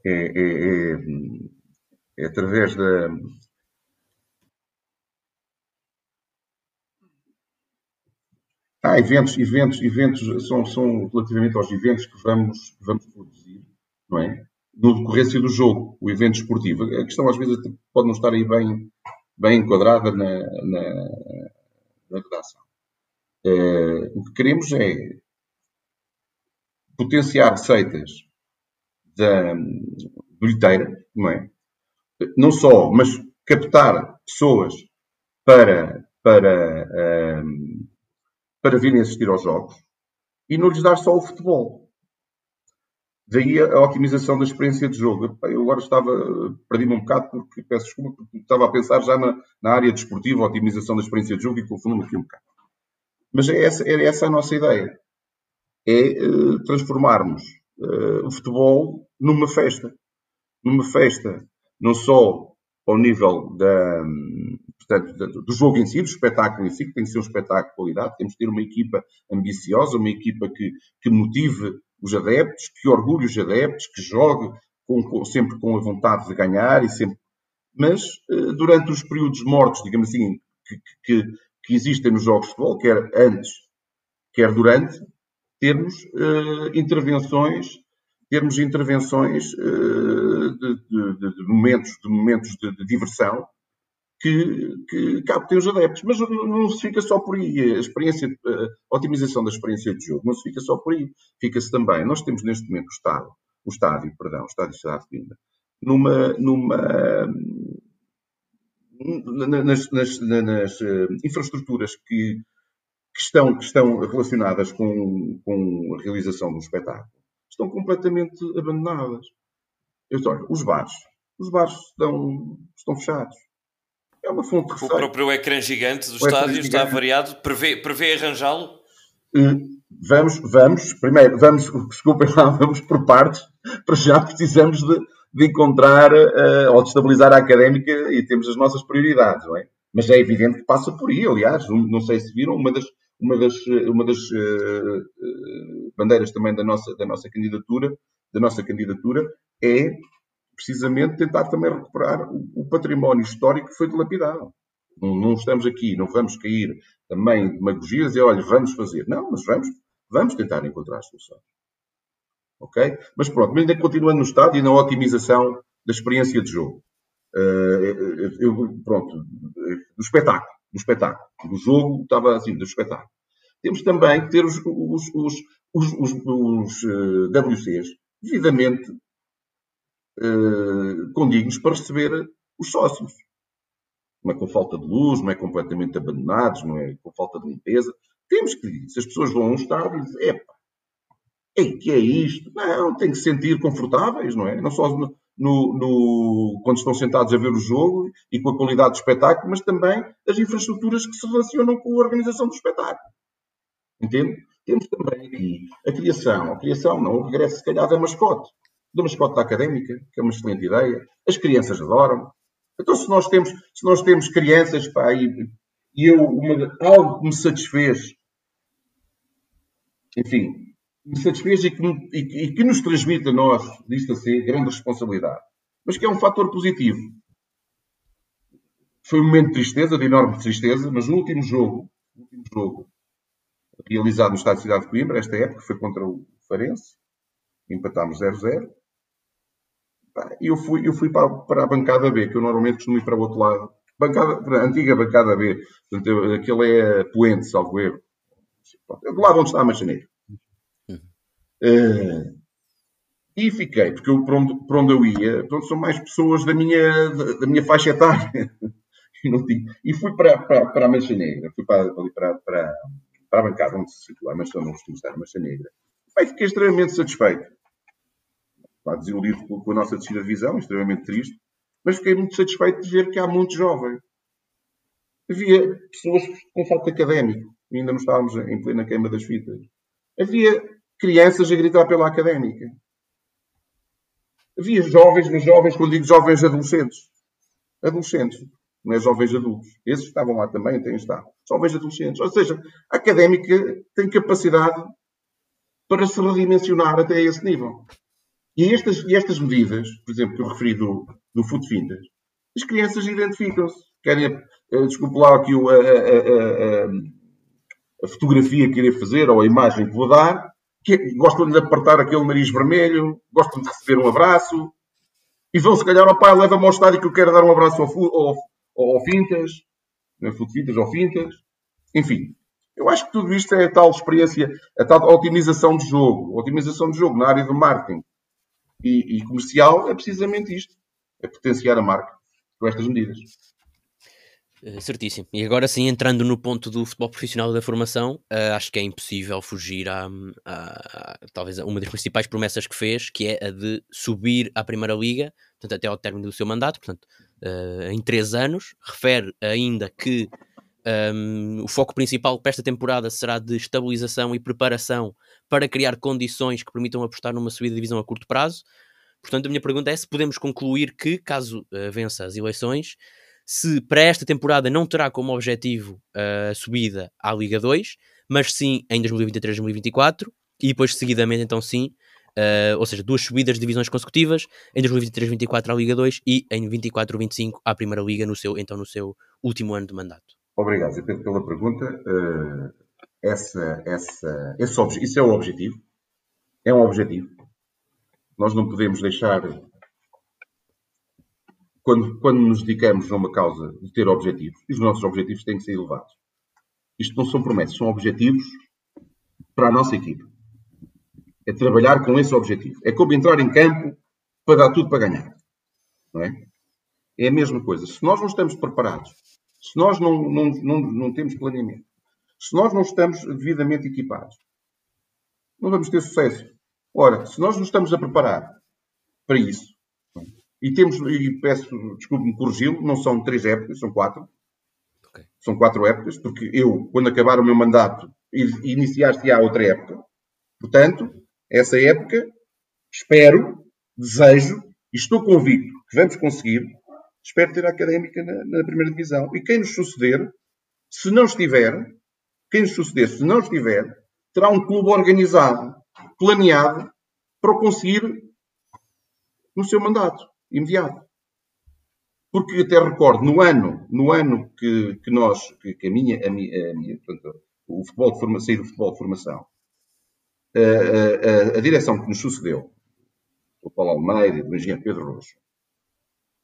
eh, é, é, é é através da. Ah, eventos, eventos, eventos são, são relativamente aos eventos que vamos, vamos produzir, não é? No decorrência do jogo, o evento esportivo. A questão às vezes pode não estar aí bem, bem enquadrada na, na, na redação. Uh, o que queremos é potenciar receitas da bilheteira, não é? não só, mas captar pessoas para, para, um, para virem assistir aos jogos e não lhes dar só o futebol. Daí a, otimização da experiência de jogo. Eu agora estava, perdi-me um bocado porque, peço desculpa, porque estava a pensar já na, na área desportiva, a otimização da experiência de jogo e confundo-me aqui um bocado. Mas é essa, é essa a nossa ideia. É uh, transformarmos uh, o futebol numa festa. Numa festa não só ao nível da, portanto, do jogo em si, do espetáculo em si, que tem que ser um espetáculo de qualidade, temos que ter uma equipa ambiciosa, uma equipa que, que motive os adeptos, que orgulhe os adeptos, que jogue com, com, sempre com a vontade de ganhar e sempre. Mas eh, durante os períodos mortos, digamos assim, que, que, que existem nos jogos de futebol, quer antes, quer durante, termos uh, intervenções termos intervenções uh, de, de, de, momentos, de, momentos de, diversão que, que captem os adeptos. Mas não, se fica só por aí. A experiência, a otimização da experiência de jogo não se fica só por aí. Fica-se também. Nós temos neste momento o Estado, o estádio, perdão, o estádio de Cidade de Coimbra, numa, numa nas, nas, nas uh, infraestruturas que, que, estão, que estão relacionadas com, com a realização do espetáculo estão completamente abandonadas. Eu disse, olha, os bares. Os bares estão, estão fechados. É uma fonte de receita. O próprio ecrã gigante do o estádio está gigante. variado. Prevê, prevê arranjá-lo? Hum, vamos, vamos. Primeiro, vamos, desculpem lá, vamos por partes. Para já precisamos de, de encontrar uh, ou de estabilizar a académica e temos as nossas prioridades, não é? Mas é evidente que passa por aí, aliás. Não sei se viram, uma das, uma das, uma das uh, bandeiras também da nossa, da nossa candidatura, da nossa candidatura é precisamente tentar também recuperar o, o património histórico que foi dilapidado. Não, não, estamos aqui, não vamos cair também de demagogias e olha, vamos fazer. Não, mas vamos, vamos tentar encontrar soluções. Ok? Mas pronto, ainda continuando no estado e na otimização da experiência de jogo. Uh, eu, pronto, do espetáculo do espetáculo. Do jogo estava assim, do espetáculo. Temos também que ter os, os, os, os, os, eh, WCs devidamente uh, condignos para receber os sócios. Não é com falta de luz, não é completamente abandonados, não é com falta de limpeza. Temos que, se as pessoas vão a um estádio e dizem, epa, ei, que é isto? Não, tem que se sentir confortáveis, não é? Não só no, no, quando estão sentados a ver o jogo e com a qualidade do espetáculo, mas também as infraestruturas que se relacionam com a organização do espetáculo. Entende? Temos também aqui a criação, a criação não, o regresso se calhar da mascote, da mascote da académica, que é uma excelente ideia. As crianças adoram. Então se nós temos, se nós temos crianças, pá, e, e eu, uma, algo que me satisfez, enfim, me satisfez e que, e, e que nos transmite a nós, disto assim, grande responsabilidade. Mas que é um fator positivo. Foi um momento de tristeza, de enorme tristeza, mas no último jogo, no último jogo realizado no Estado de Cidade de Coimbra, esta época, foi contra o Farense, empatámos 0-0. E eu fui, eu fui para, para a bancada B, que eu normalmente costumo ir para o outro lado. Bancada, a antiga bancada B. Portanto, aquele é Poente, salvo erro. Do lado onde está a Machaneira. Uhum. Uh, e fiquei, porque eu, para, onde, para onde eu ia, pronto, são mais pessoas da minha, da, da minha faixa etária. e fui para, para, para a Mancha Negra, fui para, para, para, para a bancada onde se situa, mas não costumo estar, a Mancha Negra. Bem, fiquei extremamente satisfeito. Pá, desiludido com a nossa descida de visão, extremamente triste, mas fiquei muito satisfeito de ver que há muitos jovens. Havia pessoas com falta académico, ainda não estávamos em plena queima das fitas. Havia crianças a gritar pela académica. Havia jovens, mas jovens, quando digo jovens adolescentes. Adolescentes, não é jovens adultos. Esses estavam lá também, têm estado. Jovens adolescentes. Ou seja, a académica tem capacidade para se redimensionar até esse nível. E estas, e estas medidas, por exemplo, que eu referi do, do Food Fintas, as crianças identificam-se. Querem, uh, desculpe lá aqui a, a, a, a, fotografia que irei fazer ou a imagem que vou dar, que gostam de apertar aquele nariz vermelho, gostam de receber um abraço, e vão se calhar ao pai, leva-me ao estádio que eu quero dar um abraço ao, ao, ao Fintas, né, ou Fintas, enfim. Eu acho que tudo isto é a tal experiência, a tal otimização de jogo. Otimização de jogo na área do marketing e, e comercial é precisamente isto. É potenciar a marca com estas medidas. Eh, certíssimo. E agora sim, entrando no ponto do futebol profissional da formação, uh, acho que é impossível fugir a, talvez uma das principais promessas que fez, que é a de subir à Primeira Liga, portanto, até ao término do seu mandato, portanto, uh, em três anos. Refere ainda que um, o foco principal para esta temporada será de estabilização e preparação para criar condições que permitam apostar numa subida de divisão a curto prazo. Portanto, a minha pergunta é se podemos concluir que, caso uh, vença as eleições, se para esta temporada não terá como objetivo a subida à Liga 2, mas sim em 2023-2024 e depois seguidamente então sim, uh, ou seja, duas subidas de divisões consecutivas em 2023-24 à Liga 2 e em 24-25 à Primeira Liga no seu então no seu último ano de mandato. Obrigado, Pedro, pela pergunta. Uh, essa, essa, esse, isso é o objetivo. É um objetivo. Nós não podemos deixar quando, quando nos dedicamos a uma causa de ter objetivos, os nossos objetivos têm que ser elevados. Isto não são promessas, são objetivos para a nossa equipe. É trabalhar com esse objetivo. É como entrar em campo para dar tudo para ganhar. Não é? É a mesma coisa. Se nós não estamos preparados, se nós não, não, não, não temos planeamento, se nós não estamos devidamente equipados, não vamos ter sucesso. Ora, se nós nos estamos a preparar para isso, e temos, e peço, desculpe-me corrigi-lo, não são três épocas, são quatro. Okay. São quatro épocas, porque eu, quando acabar o meu mandato, iniciar-se-á outra época. Portanto, essa época, espero, desejo e estou convicto que vamos conseguir. Espero ter a académica na, na primeira divisão. E quem nos suceder, se não estiver, quem nos suceder, se não estiver, terá um clube organizado, planeado, para o conseguir no seu mandato imediato. Porque até recordo, no ano, no ano que, que nós, que, que a minha, a minha, a minha portanto, o futebol de formação, sair do futebol de formação, a, a, a, direção que nos sucedeu, o Paulo Almeida, o engenheiro Pedro Rocha,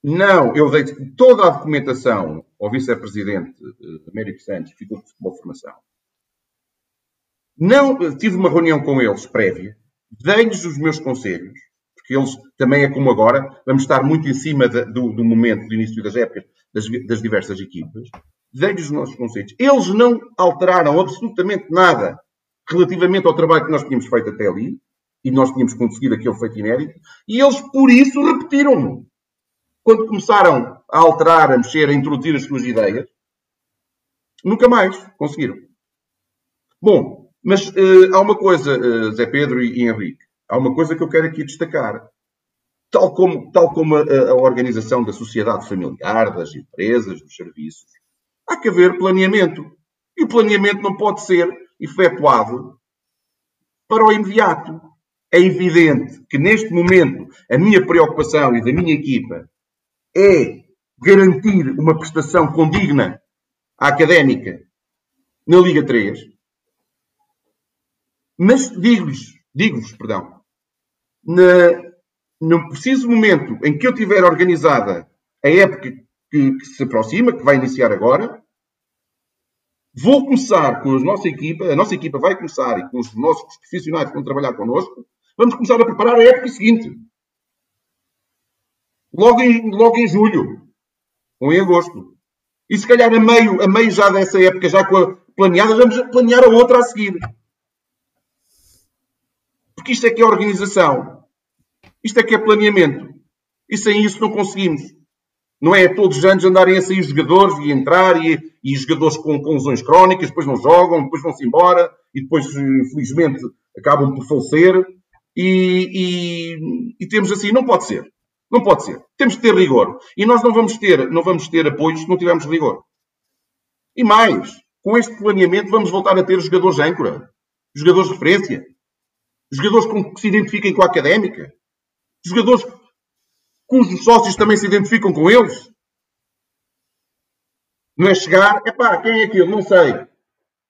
não, eu dei toda a documentação ao vice-presidente eh, Américo Santos, que ficou de futebol de formação. Não, tive uma reunião com eles prévia, dei-lhes os meus conselhos, porque eles também é como agora, vamos estar muito em cima de, do, do, momento do início das épocas das, das diversas equipas. Dei-lhes os nossos conceitos. Eles não alteraram absolutamente nada relativamente ao trabalho que nós tínhamos feito até ali, e nós tínhamos conseguido aquele feito inédito, e eles, por isso, repetiram-no. Quando começaram a alterar, a mexer, a introduzir as suas ideias, nunca mais conseguiram. Bom, mas uh, há uma coisa, uh, Zé Pedro e, e Henrique há uma coisa que eu quero aqui destacar. Tal como, tal como a, a organização da sociedade familiar, das empresas, dos serviços, há que haver planeamento. E o planeamento não pode ser efetuado para o imediato. É evidente que neste momento a minha preocupação e da minha equipa é garantir uma prestação condigna à académica na Liga 3. Mas digo-lhes, digo-vos, perdão, na, no preciso momento em que eu tiver organizada a época que, que se aproxima, que vai iniciar agora, vou começar com a nossa equipa, a nossa equipa vai começar e com os nossos profissionais que vão trabalhar connosco, vamos começar a preparar a época seguinte. Logo em, logo em julho, ou em agosto. E se calhar a meio, a meio já dessa época, já com a planeada, vamos planear a outra a seguir. Porque isto é que é organização. Isto é que é planeamento. E sem isso não conseguimos. Não é todos os anos andarem a sair jogadores e entrar e, e jogadores com, lesões crónicas, depois não jogam, depois vão-se embora e depois, infelizmente, acabam por falecer. E, e, e, temos assim, não pode ser. Não pode ser. Temos que ter rigor. E nós não vamos ter, não vamos ter apoio se não tivermos rigor. E mais, com este planeamento vamos voltar a ter jogadores âncora, jogadores de referência, jogadores com, que se identifiquem com a académica, jogadores cujos sócios também se identificam com eles. Não é chegar, epá, quem é aquilo? Não sei.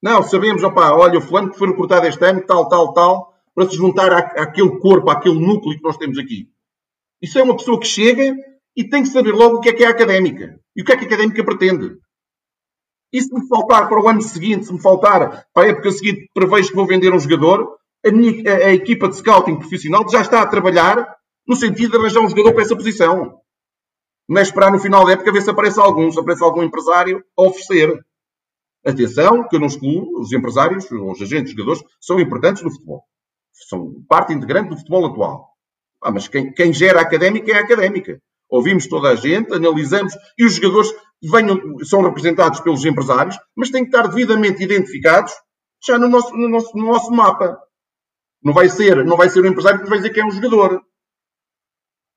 Não, sabemos, opá, olha, o fulano que foi recrutado este ano, tal, tal, tal, para se juntar àquele corpo, àquele núcleo que nós temos aqui. Isso é uma pessoa que chega e tem que saber logo o que é que é académica. E o que é que a académica pretende. E se me faltar para o ano seguinte, se me faltar para a época seguinte, prevejo que vou vender um jogador, a, minha, a, a equipa de scouting profissional já está a trabalhar no sentido de arranjar um jogador para essa posição. Não é esperar no final da época ver se aparece algum, se aparece algum empresário a oferecer. Atenção, que eu não excluo, os empresários, os agentes, os jogadores, são importantes no futebol. São parte integrante do futebol atual. Ah, mas quem, quem gera a académica é a académica. Ouvimos toda a gente, analisamos, e os jogadores venham, são representados pelos empresários, mas têm que estar devidamente identificados já no nosso, no nosso, no nosso mapa. Não vai ser, não vai ser o empresário que vai dizer quem é um jogador.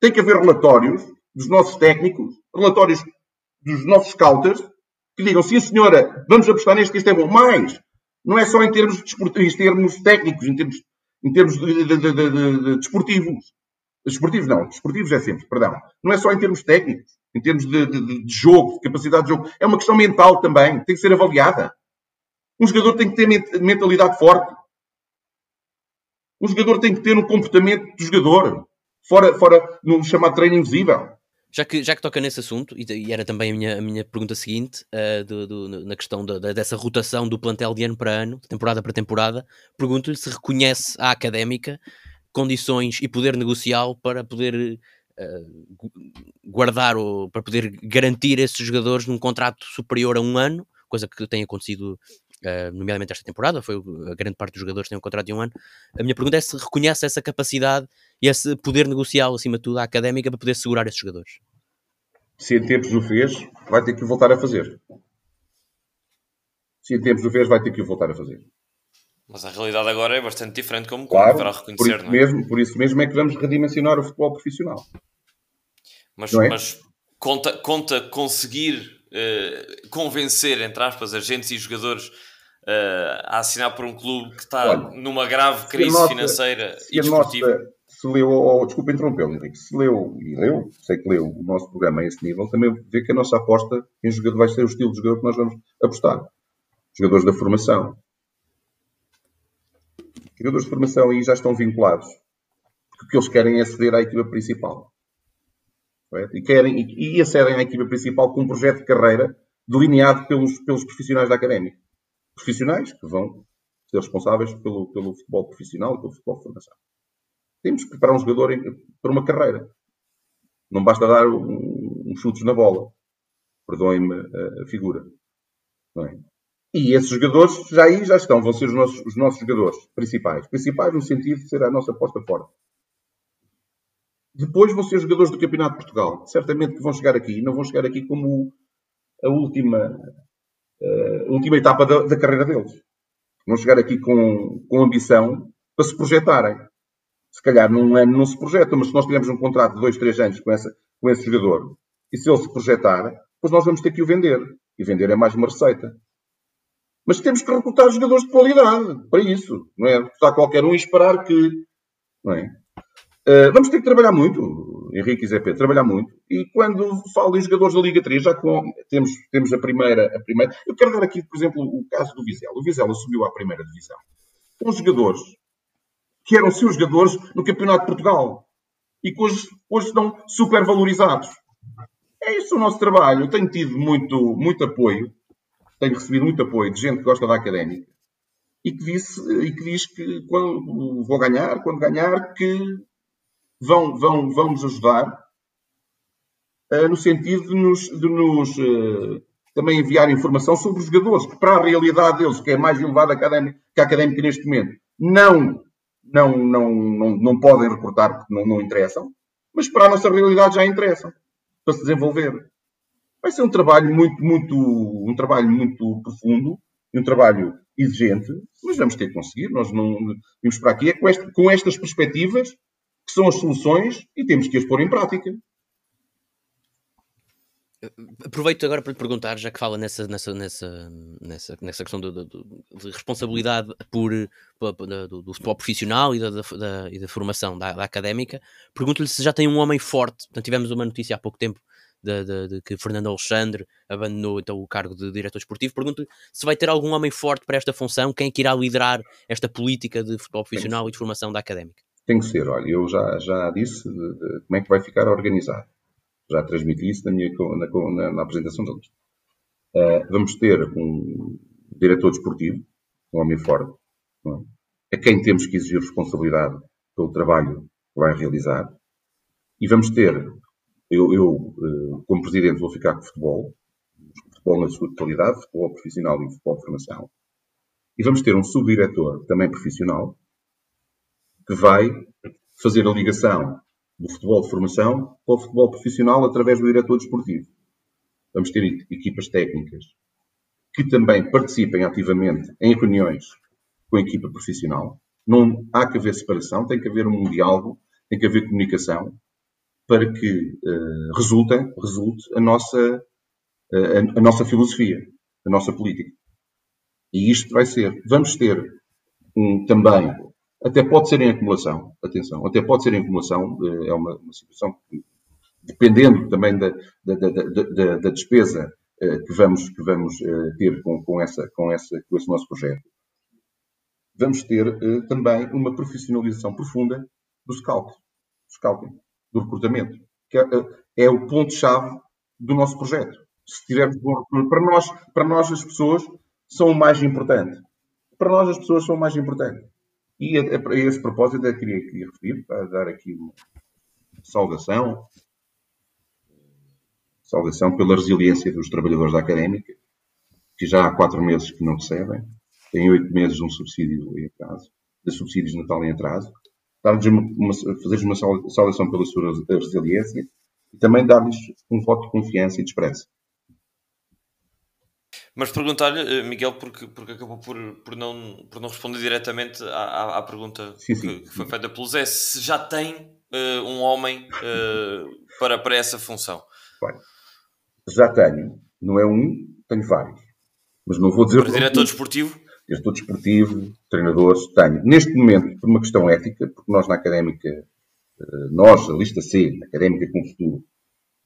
Tem que haver relatórios dos nossos técnicos, relatórios dos nossos scouters, que digam, sim senhora, vamos apostar neste que este é bom. Mais, não é só em termos, de, em termos técnicos, em termos, em termos de, de, de, desportivos. Desportivos não, desportivos é sempre, perdão. Não é só em termos técnicos, em termos de, de, de, jogo, de capacidade de jogo. É uma questão mental também, tem que ser avaliada. Um jogador tem que ter mentalidade forte. Um jogador tem que ter um comportamento de jogador, fora, fora no chamado treino invisível. Já que, já que toca nesse assunto, e, era também a minha, a minha pergunta seguinte, uh, do, do, na questão da, dessa rotação do plantel de ano para ano, temporada para temporada, pergunto-lhe se reconhece a académica condições e poder negocial para poder uh, guardar ou para poder garantir esses jogadores num contrato superior a um ano, coisa que tem acontecido nomeadamente esta temporada, foi a grande parte dos jogadores tem um contrato de um ano. A minha pergunta é se reconhece essa capacidade e esse poder negocial, acima de tudo, à académica para poder segurar esses jogadores. Se em tempos o fez, vai ter que o voltar a fazer. Se em tempos o fez, vai ter que o voltar a fazer. Mas a realidade agora é bastante diferente, como, claro, como reconhecer, por isso, é? mesmo, por isso mesmo é que vamos redimensionar o futebol profissional. Mas, é? mas conta, conta conseguir uh, convencer, entre aspas, agentes e jogadores uh, a assinar por um clube que está Olha, numa grave crise nossa, financeira e desportiva. Nossa, se leu, desculpa interrompê-lo, Henrique, se leu, e leu, sei que leu o nosso programa a esse nível, também vê que a nossa aposta em jogador vai ser o estilo de jogador que nós vamos apostar. Jogadores da formação, jogadores de formação aí já estão vinculados. Porque o que eles querem é ceder à equipa principal. E, querem, e, e acedem à equipa principal com um projeto de carreira delineado pelos, pelos profissionais da académica. Profissionais que vão ser responsáveis pelo, pelo futebol profissional pelo futebol de formação. Temos que preparar um jogador para uma carreira. Não basta dar uns um, chutes na bola. Perdoem-me a, a, figura. É? E esses jogadores já aí já estão, vão ser os nossos, os nossos jogadores principais. Principais no sentido de ser a nossa aposta forte. Depois vão ser jogadores do Campeonato de Portugal. Certamente que vão chegar aqui. Não vão chegar aqui como a última, a última etapa da, da carreira deles. Vão chegar aqui com, com ambição para se projetarem. Se calhar num ano não se projetam, mas se nós tivermos um contrato de dois, três anos com, essa, com esse jogador, e se ele se projetar, depois nós vamos ter que o vender. E vender é mais uma receita. Mas temos que recrutar jogadores de qualidade para isso. Não é recrutar qualquer um e esperar que. Não é? Uh, vamos ter que trabalhar muito, Henrique e Zé Pedro, trabalhar muito. E quando falo em jogadores da Liga 3, já com, temos, temos a, primeira, a primeira. Eu quero dar aqui, por exemplo, o caso do Vizela. O Vizela subiu à primeira divisão. Com jogadores que eram seus jogadores no Campeonato de Portugal. e que hoje, hoje estão supervalorizados. É isso o nosso trabalho. Eu tenho tido muito, muito apoio, tenho recebido muito apoio de gente que gosta da académica e que, diz, e que diz que quando vou ganhar, quando ganhar, que vão, vão, vão nos ajudar uh, no sentido de nos, de nos uh, também enviar informação sobre os jogadores, que para a realidade deles, que é mais elevada que a académica neste momento, não, não, não, não, não podem reportar porque não, não interessam, mas para a nossa realidade já interessam para se desenvolver. Vai ser um trabalho muito, muito, um trabalho muito profundo, um trabalho exigente, mas vamos ter que conseguir. Nós não vimos para aqui é com, este, com estas perspectivas que são as soluções e temos que as pôr em prática. Aproveito agora para te perguntar, já que fala nessa, nessa, nessa, nessa, nessa questão de, de, de responsabilidade por, por do, do, futebol profissional e da, da, e da formação da, da académica, pergunto-lhe se já tem um homem forte. Portanto, tivemos uma notícia há pouco tempo de, de, de, que Fernando Alexandre abandonou então o cargo de diretor esportivo. Pergunto-lhe se vai ter algum homem forte para esta função, quem é que irá liderar esta política de futebol profissional e de formação da académica? Tem que ser, olha, eu já, já disse como é que vai ficar organizado já transmiti isso na, minha, na, na, na apresentação lista. Uh, vamos ter um diretor desportivo, um homem forte, é? a quem temos que exigir responsabilidade pelo trabalho que vai realizar. E vamos ter, eu, eu uh, como presidente, vou ficar com futebol, futebol na sua totalidade, futebol profissional e futebol de formação. E vamos ter um subdiretor, também profissional, que vai fazer a ligação do futebol de formação para o futebol profissional através do diretor desportivo. Vamos ter equipas técnicas que também participem ativamente em reuniões com a equipa profissional. Não há que haver separação, tem que haver um diálogo, tem que haver comunicação para que uh, resulte, resulte a nossa, uh, a, a nossa filosofia, a nossa política. E isto vai ser. Vamos ter um, também até pode ser em acumulação, atenção, até pode ser em acumulação, eh, é uma, uma situação que, dependendo também da, da, da, da despesa eh, que vamos, que vamos eh, ter com, com, essa, com, essa, com esse nosso projeto, vamos ter também uma profissionalização profunda do scout, do scouting, do recrutamento, que é, é o ponto-chave do nosso projeto. Se tivermos para nós, para nós as pessoas são o mais importante. Para nós as pessoas são o mais importante. E a, a, esse propósito eu queria, queria referir, para dar aqui uma saudação, saudação pela resiliência dos trabalhadores da académica, que já há quatro meses que não recebem, têm oito meses um subsídio em atraso, de subsídios de Natal em atraso, dar-lhes uma, fazer-lhes uma saudação pela sua resiliência e também dar-lhes um voto de confiança e de esperança. Mas perguntar-lhe, eh, Miguel, porque, porque acabou por, por, não, por não responder diretamente à, à, pergunta sim, sim. Que, que, foi feita pelo Zé, se já tem uh, um homem uh, para, para essa função. Bem, já tenho. Não é um, tenho vários. Mas não vou dizer. Para diretor desportivo? Diretor desportivo, treinadores, tenho. Neste momento, por uma questão ética, porque nós na académica, nós, a lista C, a académica com futuro,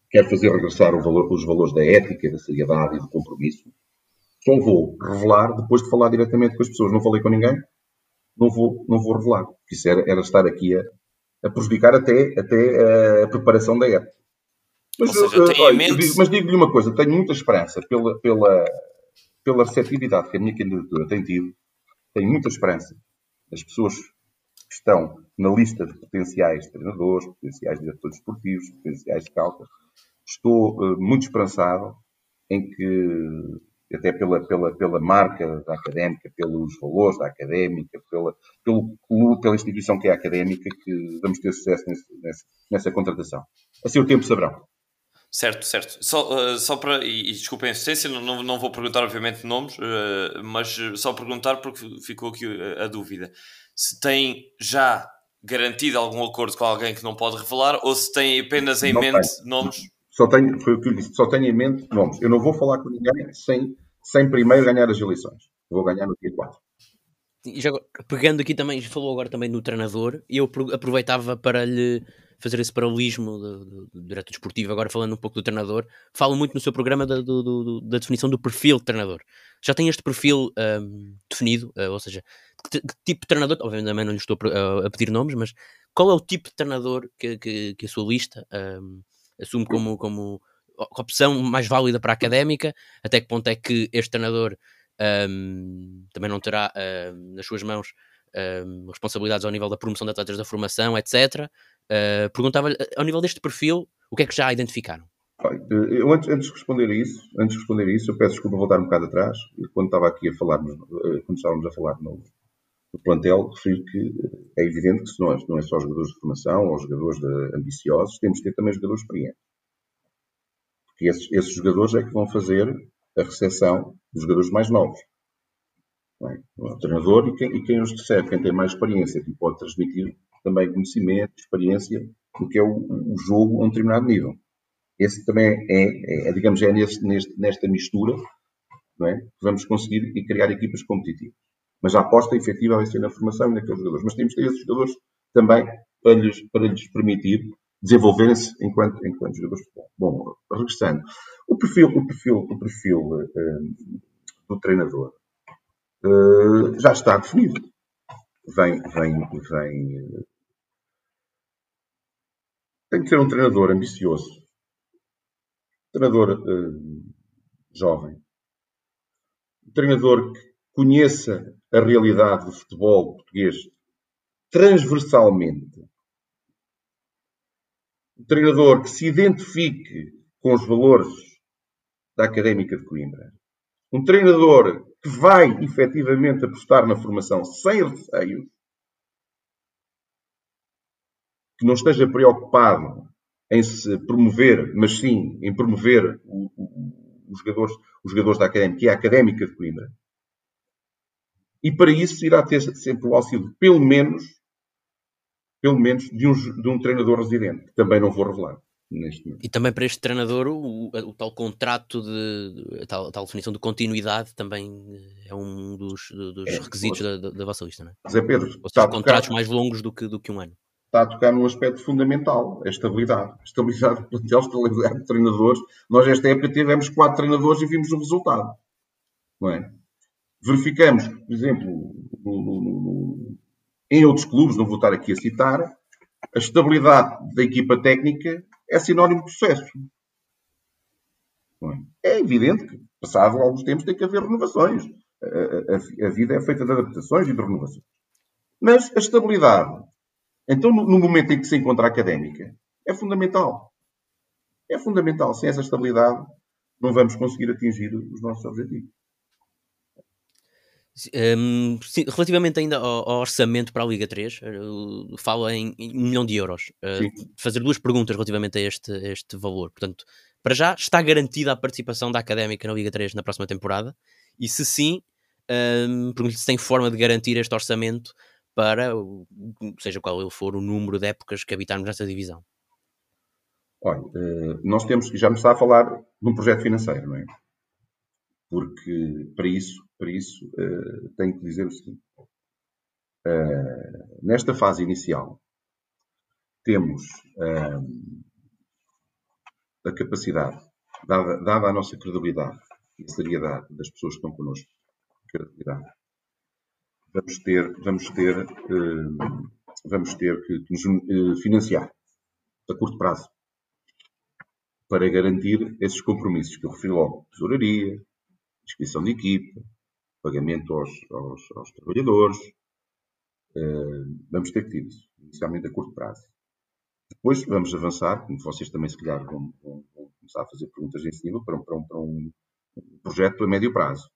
quer fazer regressar valor, os valores da ética, da seriedade e do compromisso só vou revelar depois de falar diretamente com as pessoas. Não falei com ninguém, não vou, não vou revelar. Porque isso era, era estar aqui a, a, prejudicar até, até a preparação da época. Mas, seja, uh, digo, mas digo-lhe uma coisa, tenho muita esperança pela, pela, pela receptividade que a minha candidatura tem tido, tenho muita esperança. As pessoas que estão na lista de potenciais treinadores, potenciais diretores esportivos, potenciais scouts, estou uh, muito esperançado em que até pela, pela, pela marca da académica, pelos valores da académica, pela, pelo clube, pela instituição que é a académica, que vamos ter sucesso nesse, nessa, nessa contratação. Assim o tempo saberá. Certo, certo. Só, uh, só para, e, e desculpem a insistência, não, não vou perguntar obviamente nomes, uh, mas só perguntar porque ficou aqui a, a dúvida. Se tem já garantido algum acordo com alguém que não pode revelar ou se tem apenas em não mente tem. nomes só tenho, foi o que eu disse, só tenho em mente nomes. Eu não vou falar com ninguém sem, sem primeiro ganhar as eleições. Vou ganhar no dia 4. E já, pegando aqui também, falou agora também no treinador, e eu aproveitava para lhe fazer esse paralelismo do, do, do desportivo, agora falando um pouco do treinador, falo muito no seu programa da, do, da definição do perfil de treinador. Já tem este perfil um, definido, uh, ou seja, que, que, tipo de treinador, obviamente também não lhe estou a, a pedir nomes, mas qual é o tipo de treinador que, que, que a sua lista um, assume como, como opção mais válida para a académica? Até que ponto é que este treinador um, também não terá um, nas suas mãos um, responsabilidades ao nível da promoção de atletas da formação, etc. Uh, Perguntava-lhe, ao nível deste perfil, o que é que já identificaram? Eu antes, antes, de responder a isso, antes de responder a isso, eu peço desculpa voltar um bocado atrás. Quando estava aqui a falar, eh, quando estávamos a falar no, no plantel, refiro que é evidente que se nós não é só jogadores de formação ou jogadores de, ambiciosos, temos que ter também jogadores experientes. Porque esses, esses jogadores é que vão fazer a recepção dos jogadores mais novos. É? O treinador e quem, e quem os recebe, quem tem mais experiência, que pode transmitir também conhecimento, experiência do que é o, o jogo a um determinado nível. Esse também é, é, é digamos, é neste, neste, nesta mistura é? que vamos conseguir criar equipas competitivas. Mas a aposta efetiva vai ser na formação e naqueles jogadores. Mas temos que ter esses jogadores também para lhes, para lhes permitir desenvolverem-se enquanto, enquanto jogadores de futebol. Bom, regressando, o perfil, o perfil, o perfil uh, do treinador uh, já está definido. Vem, vem, vem. Uh, tem que ser um treinador ambicioso, treinador jovem, um treinador que conheça a realidade do futebol português transversalmente. Um treinador que se identifique com os valores da Académica de Coimbra, um treinador que vai efetivamente apostar na formação sem receios, que não esteja preocupado em se promover, mas sim em promover o, o, os, jogadores, os jogadores da Académica, é a Académica de Coimbra. E para isso irá ter sempre o auxílio, pelo menos, pelo menos de um, de um treinador residente, que também não vou revelar. E também para este treinador, o, o tal contrato, de, a tal, a tal, definição de continuidade também é um dos, dos é, requisitos da, da, da, vossa lista, não é? Zé Pedro, Ou seja, contratos tocar, mais longos do que, do que um ano. Está a tocar num aspecto fundamental, a estabilidade. A estabilidade do plantel, estabilidade de treinadores. Nós, esta época, tivemos quatro treinadores e vimos o resultado. Não é? Verificamos, por exemplo, no, no, no, em outros clubes, não vou estar aqui a citar, a estabilidade da equipa técnica é sinónimo de sucesso. É? evidente que, passado alguns tempos, tem que haver renovações. A, a, a, vida é feita de adaptações e de renovações. Mas a estabilidade, então, no, no momento em que se encontra a académica, é fundamental. É fundamental. Sem essa estabilidade, não vamos conseguir atingir os nossos objetivos. Um, sim, relativamente ainda ao, ao, orçamento para a Liga 3, uh, fala em, em, um milhão de euros. Uh, fazer duas perguntas relativamente a este, a este valor. Portanto, para já, está garantida a participação da Académica na Liga 3 na próxima temporada? E se sim, um, pergunto se tem forma de garantir este orçamento para, seja qual ele for, o número de épocas que habitarmos nesta divisão. Olha, uh, nós temos já começar a falar de um projeto financeiro, não é? Porque para isso, para isso uh, tenho que dizer o seguinte. Uh, nesta fase inicial, temos uh, a capacidade, dada, dada, a nossa credibilidade e a seriedade das pessoas que estão connosco, vamos ter, vamos ter, vamos ter que, que nos financiar a curto prazo para garantir esses compromissos que eu referi logo, tesouraria, inscrição de equipe, pagamento aos, aos, aos trabalhadores. Uh, vamos ter que ter isso, inicialmente a curto prazo. Depois vamos avançar, como vocês também se calhar vão, vão, vão começar a fazer perguntas em cima, para, para, um, para um projeto a médio prazo.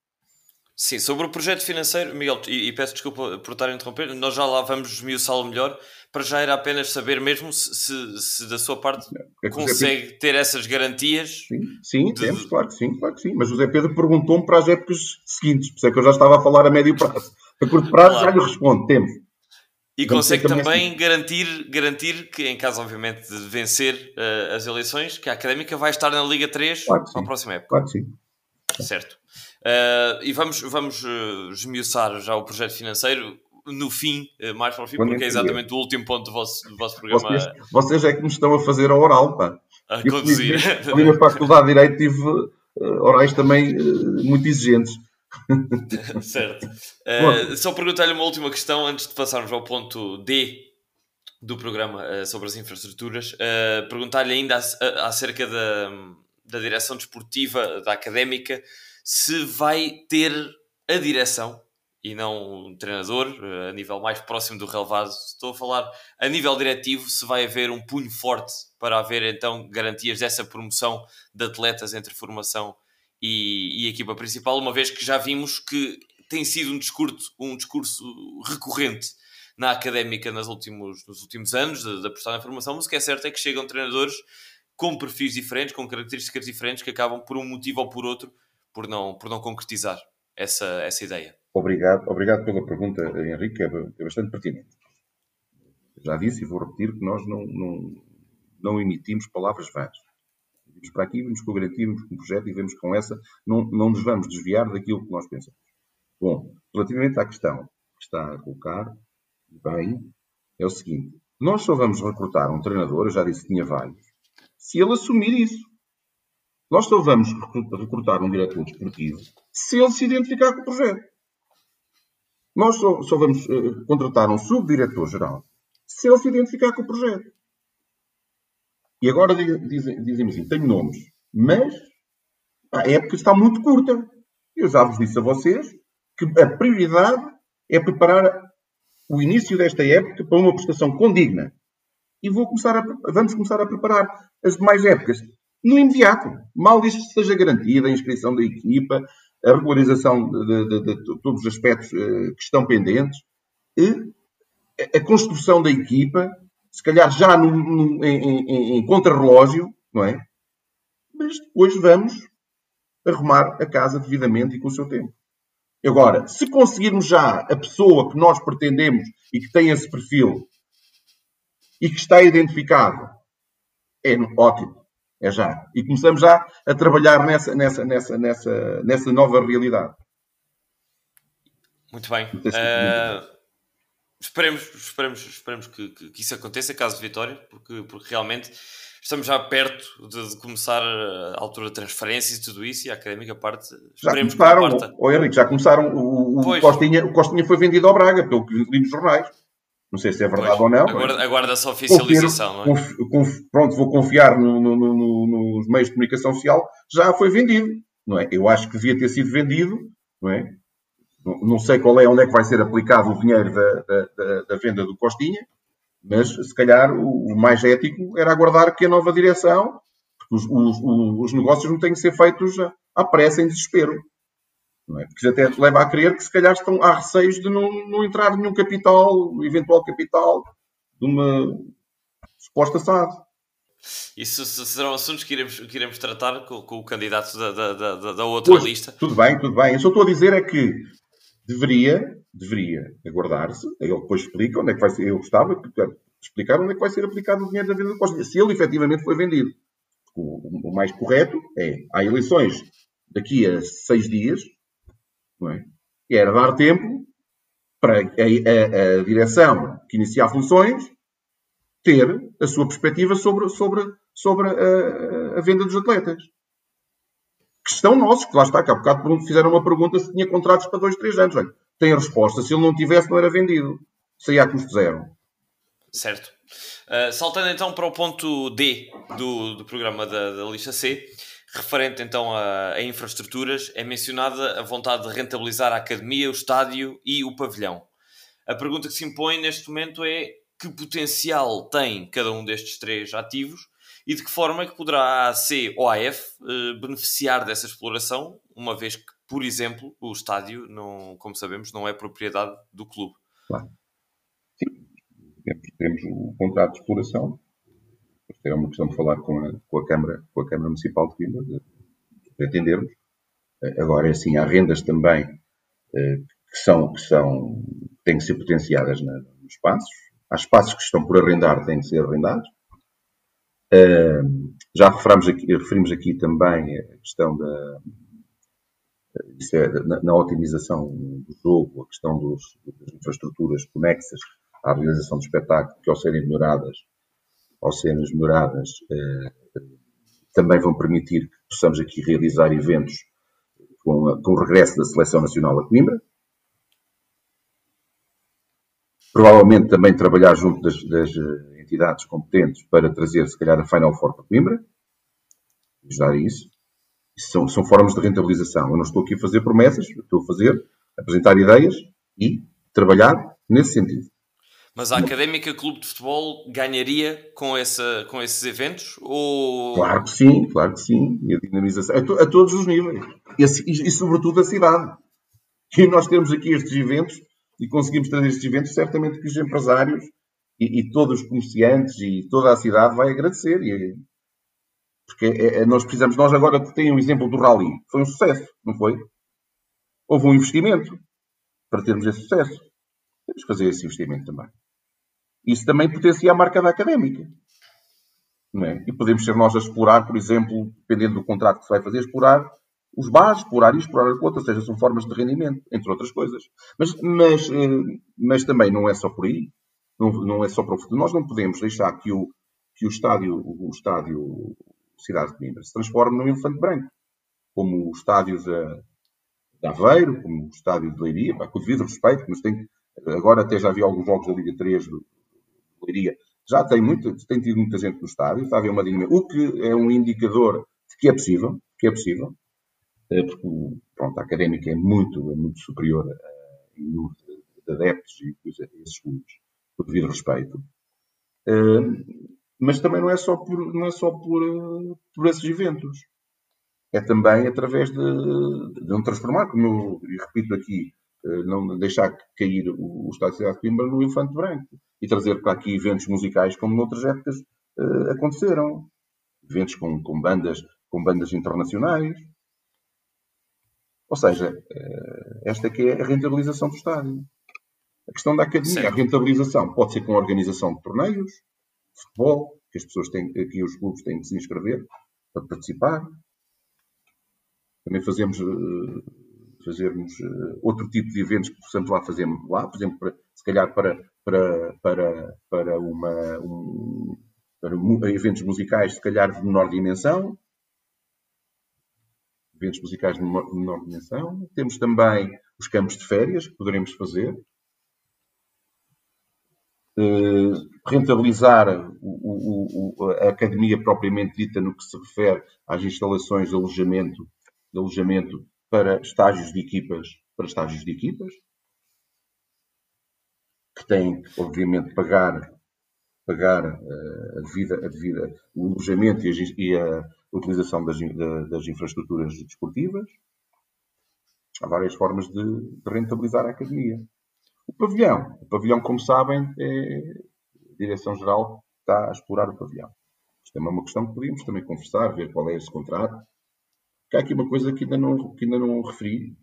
Sim, sobre o projeto financeiro, Miguel, e, e peço desculpa por estar a interromper, nós já lá vamos esmiuçá-lo melhor. Para já era apenas saber mesmo se, se, se da sua parte é consegue Pedro... ter essas garantias. Sim, sim de... temos, claro que sim, claro que sim. Mas o José Pedro perguntou-me para as épocas seguintes, por isso é que eu já estava a falar a médio prazo. A curto prazo claro. já lhe respondo, temos. E consegue também, garantir, garantir que, em caso, obviamente, de vencer uh, as eleições, que a Académica vai estar na Liga 3 claro para a próxima época. Claro que sim. Certo. Uh, e vamos, vamos uh, esmiuçar já o projeto financeiro no fim, uh, mais para o fim, Quando porque é exatamente o último ponto do vosso, do vosso programa. Vocês, vocês, é que me estão a fazer a oral, pá. A conduzir. Ali na Faculdade de Direito tive uh, orais também muito exigentes. certo. Uh, só perguntar-lhe uma última questão antes de passarmos ao ponto D do programa uh, sobre as infraestruturas, uh, perguntar-lhe ainda acerca da, da direção desportiva, da académica, se vai ter a direção e não um treinador, uh, a nível mais próximo do relevado. Estou a falar a nível diretivo, se vai haver um punho forte para haver então garantias dessa promoção de atletas entre formação e, e equipa principal, uma vez que já vimos que tem sido um discurso, um discurso recorrente na académica nos últimos, nos últimos anos, da apostar na formação, mas o que é certo é que chegam treinadores com perfis diferentes, com características diferentes, que acabam por um motivo ou por outro por não, por não concretizar essa, essa ideia. Obrigado, obrigado pela pergunta, Henrique, é, é bastante pertinente. Já disse e vou repetir que nós não, não, não emitimos palavras vãs. Vimos para aqui, vimos com o garantimos um projeto e vemos com essa, não, não nos vamos desviar daquilo que nós pensamos. Bom, relativamente à questão que está a colocar, bem, é o seguinte: nós só vamos recrutar um treinador, eu já disse que tinha vários, se ele assumir isso. Nós só vamos recrutar um diretor desportivo se ele se identificar com o projeto. Nós só, só vamos uh, contratar um subdiretor-geral se ele se identificar com o projeto. E agora dizem, dizem assim, tenho nomes, mas a época está muito curta. Eu já vos disse a vocês que a prioridade é preparar o início desta época para uma prestação condigna. E vou começar a, vamos começar a preparar as demais épocas no imediato. Mal isto seja garantida, a inscrição da equipa, a regularização de, de, de, de todos os aspectos uh, que estão pendentes, e a construção da equipa, se calhar já num, num, em, em, em contrarrelógio, não é? Mas depois vamos arrumar a casa devidamente e com o seu tempo. Agora, se conseguirmos já a pessoa que nós pretendemos e que tem esse perfil e que está identificado, é ótimo. É já. E começamos já a trabalhar nessa, nessa, nessa, nessa, nessa nova realidade. Muito bem. Uh, esperemos esperemos, esperemos que, que, que, isso aconteça, caso de vitória, porque, porque realmente estamos já perto de, de, começar a altura de transferências e tudo isso, e a académica parte. Já começaram, que oh, Henrique, já começaram. O, o, Costinha, o Costinha foi vendido ao Braga, pelo que li nos jornais. Não sei se é verdade pois, ou não. Aguarda, aguarda-se a oficialização, Confiro, não é? Conf, pronto, vou confiar no, no, no, nos meios de comunicação social, já foi vendido, não é? Eu acho que devia ter sido vendido, não é? Não, não sei qual é, onde é que vai ser aplicado o dinheiro da, da, da, da venda do Costinha, mas se calhar o, o, mais ético era aguardar que a nova direção, porque os, os, os negócios não têm que ser feitos à pressa, em desespero. É? Porque até leva a crer que se calhar estão há receios de não, não entrar nenhum capital, eventual capital, de uma suposta SAD. Isso serão assuntos que iremos, que iremos tratar com, com o candidato da, da, da, da outra pois, lista. Tudo bem, tudo bem. Eu só estou a dizer é que deveria, deveria aguardar-se, ele depois explica onde é que vai ser, eu gostava de explicar onde é que vai ser aplicado o dinheiro da venda do Costa, se ele efetivamente foi vendido. O, o mais correto é, há eleições daqui a seis dias, é? E era dar tempo para a, a, a direção que inicia funções ter a sua perspectiva sobre, sobre, sobre a, a, venda dos atletas. Que estão nossos, que lá está, que há bocado fizeram uma pergunta se tinha contratos para dois, três anos. Olha, tem a resposta. Se ele não tivesse, não era vendido. Saía a custo zero. Certo. Uh, saltando então para o ponto D do, do programa da, da lista C, Referente então a, a, infraestruturas, é mencionada a vontade de rentabilizar a academia, o estádio e o pavilhão. A pergunta que se impõe neste momento é que potencial tem cada um destes três ativos e de que forma é que poderá a AC ou a AF eh, beneficiar dessa exploração, uma vez que, por exemplo, o estádio, não, como sabemos, não é propriedade do clube. Claro. Sim. Temos o contrato de exploração, é uma questão de falar com a, com a Câmara, com a Câmara Municipal de Coimbra, de, de atendermos. Eh, agora, é assim, há rendas também eh, que são, que são, têm que ser potenciadas na, nos espaços. Há espaços que estão por arrendar, têm que ser arrendados. Já aqui, referimos aqui também a questão da, é, na, na, otimização do jogo, a questão dos, das infraestruturas conexas à realização do espetáculo, que ao serem melhoradas ao serem melhoradas, eh, também vão permitir que possamos aqui realizar eventos com, com o regresso da Seleção Nacional a Coimbra. Provavelmente também trabalhar junto das, das entidades competentes para trazer, se calhar, a Final Four para Coimbra. Ajudar a isso são, são formas de rentabilização. Eu não estou aqui a fazer promessas, estou a fazer, apresentar ideias e trabalhar nesse sentido. Mas a Académica Clube de Futebol ganharia com, essa, com esses eventos? Ou... Claro que sim, claro que sim. E a dinamização a, to, a todos os níveis. E, e, e, sobretudo a cidade. E nós temos aqui estes eventos e conseguimos trazer estes eventos, certamente que os empresários e, e todos os comerciantes e toda a cidade vai agradecer. E, porque é, é, nós precisamos, nós agora tem um exemplo do Rally. Foi um sucesso, não foi? Houve um investimento para termos esse sucesso. Temos que fazer esse investimento também. Isso também potencia a marca da académica. É? E podemos ser nós a explorar, por exemplo, dependendo do contrato que se vai fazer, explorar os bares, explorar isto, explorar aquilo outro, ou seja, são formas de rendimento, entre outras coisas. Mas, mas, eh, mas também não é só por aí, não, não é só para o futuro. Nós não podemos deixar que o, que o estádio, o estádio Cidade de Coimbra se transforme num elefante branco, como o estádio de, de Aveiro, como o estádio de Leiria, com o devido respeito, mas tem, agora até já vi alguns jogos da Liga 3 do, Leiria, já tem, muito, tem tido muita gente no estádio, está a haver uma dinâmica, o que é um indicador de que é possível, que é possível, eh, porque pronto, a académica é muito, é muito superior em número de, adeptos e esses clubes, por devido respeito. Eh, mas também não é só por, não é só por, eh, por esses eventos. É também através de, de não transformar, como eu repito aqui, não deixar cair o, o Estado de Cidade de Coimbra no elefante branco e trazer para aqui eventos musicais como noutras épocas uh, aconteceram. Eventos com, com, bandas, com bandas internacionais. Ou seja, uh, esta que é a rentabilização do estádio. A questão da academia, Sim. a rentabilização pode ser com a organização de torneios, de futebol, que as pessoas têm, aqui os clubes têm que se inscrever para participar. Também fazemos uh, fazermos uh, outro tipo de eventos que possamos lá fazer lá, por exemplo, para, se calhar para, para, para, para, uma, um, para eventos musicais, se calhar de menor dimensão. Eventos musicais de menor, menor dimensão. Temos também os campos de férias que poderemos fazer. Uh, rentabilizar o, o, o, a academia propriamente dita no que se refere às instalações de alojamento, de alojamento para estágios de equipas, para estágios de equipas, que têm obviamente, pagar, pagar uh, a, devida, a devida, o alojamento e a, e a utilização das, das, infraestruturas desportivas. Há várias formas de, de, rentabilizar a academia. O pavilhão. O pavilhão, como sabem, é, a Direção-Geral está a explorar o pavilhão. Isto é uma questão que podíamos também conversar, ver qual é esse contrato, que há aqui uma coisa que ainda não, que ainda não referi,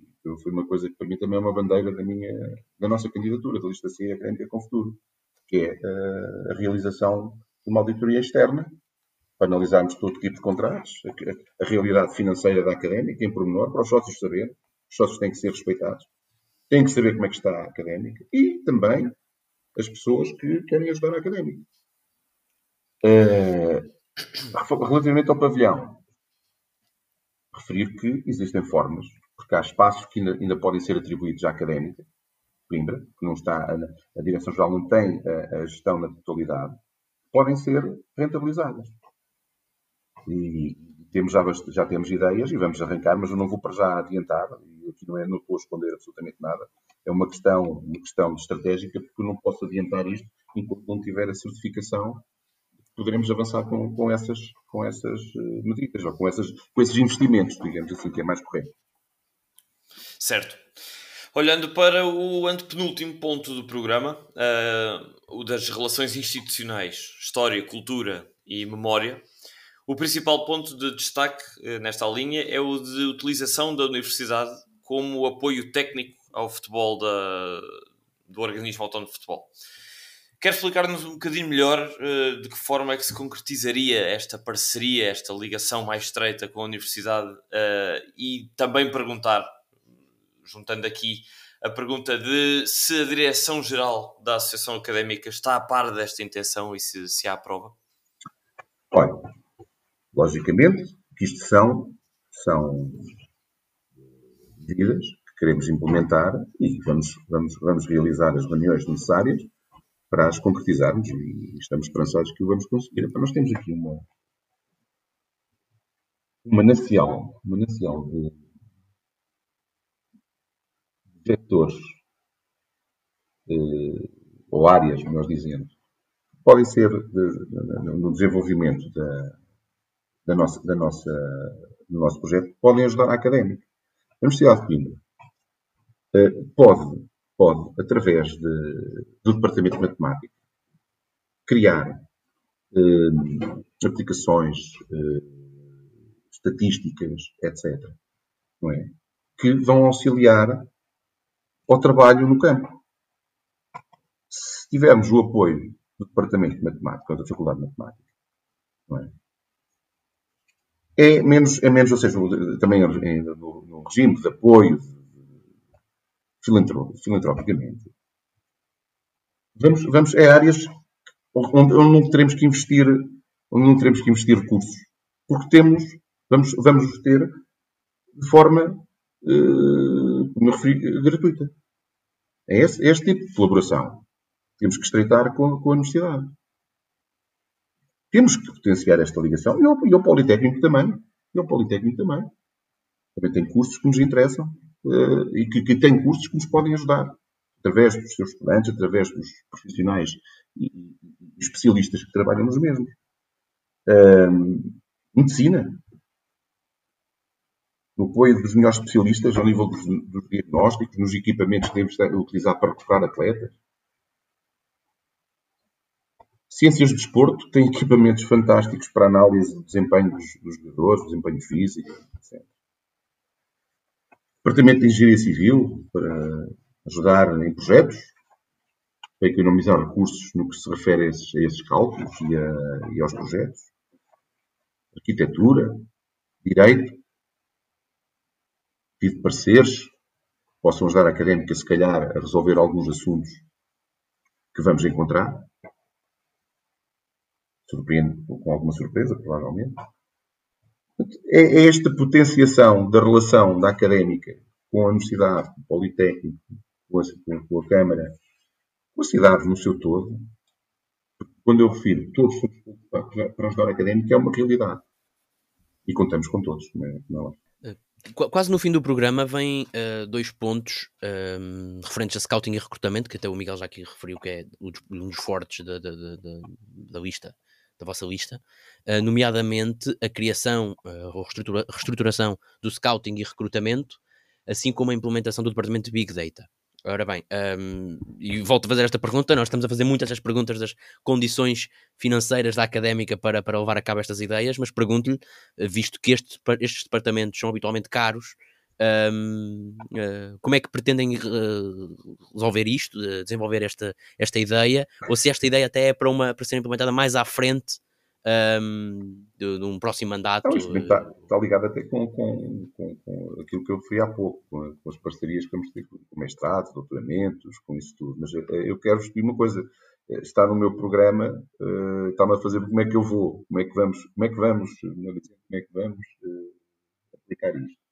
foi uma coisa que para mim também é uma bandeira da, minha, da nossa candidatura, da lista C Académica com Futuro, que é a, a realização de uma auditoria externa para analisarmos todo tipo de contratos, a, a, realidade financeira da académica, em pormenor, para os sócios saberem. Os sócios têm que ser respeitados, têm que saber como é que está a académica e também as pessoas que querem ajudar a académica. Uh, relativamente ao pavilhão, referir que existem formas, porque há espaços que ainda, ainda podem ser atribuídos à académica, Coimbra, que não está, a, a Direção-Geral não tem a, a, gestão na totalidade, podem ser rentabilizadas. E temos já, já temos ideias e vamos arrancar, mas eu não vou para já adiantar, e aqui não, é, não estou a esconder absolutamente nada. É uma questão, uma questão estratégica, porque eu não posso adiantar isto enquanto não tiver a certificação poderemos avançar com, com, essas, com essas eh, medidas ou com, essas, com esses investimentos, digamos assim, que é mais correto. Certo. Olhando para o antepenúltimo ponto do programa, uh, o das relações institucionais, história, cultura e memória, o principal ponto de destaque uh, nesta linha é o de utilização da universidade como apoio técnico ao futebol da, do organismo autónomo de futebol. Quer explicar-nos um bocadinho melhor uh, de que forma é que se concretizaria esta parceria, esta ligação mais estreita com a universidade uh, e também perguntar, juntando aqui a pergunta de se a direção-geral da Associação Académica está a par desta intenção e se, se há prova? Olha, logicamente que isto são, são medidas que queremos implementar e vamos, vamos, vamos realizar as reuniões necessárias para as concretizarmos e estamos esperançados que o vamos conseguir. Então, nós temos aqui uma, uma manancial, manancial de vetores eh, ou áreas, melhor dizendo, podem ser de, de, no desenvolvimento da, da nossa, da nossa, do nosso projeto, podem ajudar a académica. A Universidade de Coimbra eh, pode, pode, através de, do Departamento de Matemática, criar eh, aplicações, eh, estatísticas, etc., é? que vão auxiliar ao trabalho no campo. Se tivermos o apoio do Departamento de Matemática ou da Faculdade de Matemática, é? É menos, é menos ou seja, também no, no regime de apoio filantropicamente. Vamos, vamos, é áreas onde, onde não teremos que investir, onde não teremos que investir recursos, porque temos, vamos, vamos ter de forma, eh, como referi, gratuita. É esse, é este tipo de colaboração. Temos que estreitar com, com a universidade. Temos que potenciar esta ligação. E ao, e ao Politécnico também. E ao Politécnico também. Também tem cursos que nos interessam e que, que têm cursos que nos podem ajudar. Através dos seus estudantes, através dos profissionais e, especialistas que trabalham nos mesmos. Medicina. No apoio dos melhores especialistas ao nível dos, dos diagnósticos, nos equipamentos que devemos utilizar para recuperar atletas Ciências de desporto tem equipamentos fantásticos para análise do desempenho dos, dos jogadores, desempenho físico. Departamento de Engenharia Civil para ajudar em projetos, para economizar recursos no que se refere a esses, a esses cálculos e, a, e, aos projetos. Arquitetura, Direito, tive pareceres, possam ajudar a académica, se calhar, a resolver alguns assuntos que vamos encontrar surpreende com alguma surpresa, provavelmente. É, é esta potenciação da relação da académica com a universidade, com o Politécnico, com a, Câmara, com a cidade no seu todo. Quando eu refiro todos para ajudar a académica, é uma realidade. E contamos com todos, não é? É? Quase no fim do programa vem uh, dois pontos um, ehm, referentes a scouting e recrutamento, que até o Miguel já aqui referiu que é um dos fortes da, da, da, da lista da vossa lista, uh, nomeadamente a criação uh, ou reestrutura, reestruturação do scouting e recrutamento, assim como a implementação do departamento de Big Data. Ora bem, um, e volto a fazer esta pergunta, nós estamos a fazer muitas das perguntas das condições financeiras da académica para, para levar a cabo estas ideias, mas pergunto-lhe, visto que estes, estes departamentos são habitualmente caros, um, uh, eh, como é que pretendem uh, resolver isto, uh, desenvolver esta, esta ideia, ou se esta ideia até é para, uma, para ser implementada mais à frente um, de, de, um próximo mandato? Não, isto está, está, ligado até com, com, com, com, aquilo que eu referi há pouco, com, as parcerias que vamos ter com mestrados, doutoramentos, com isso tudo. Mas eu quero pedir uma coisa. Está no meu programa, está-me a fazer como é que eu vou, como é que vamos, como é que vamos, como é que vamos aplicar isto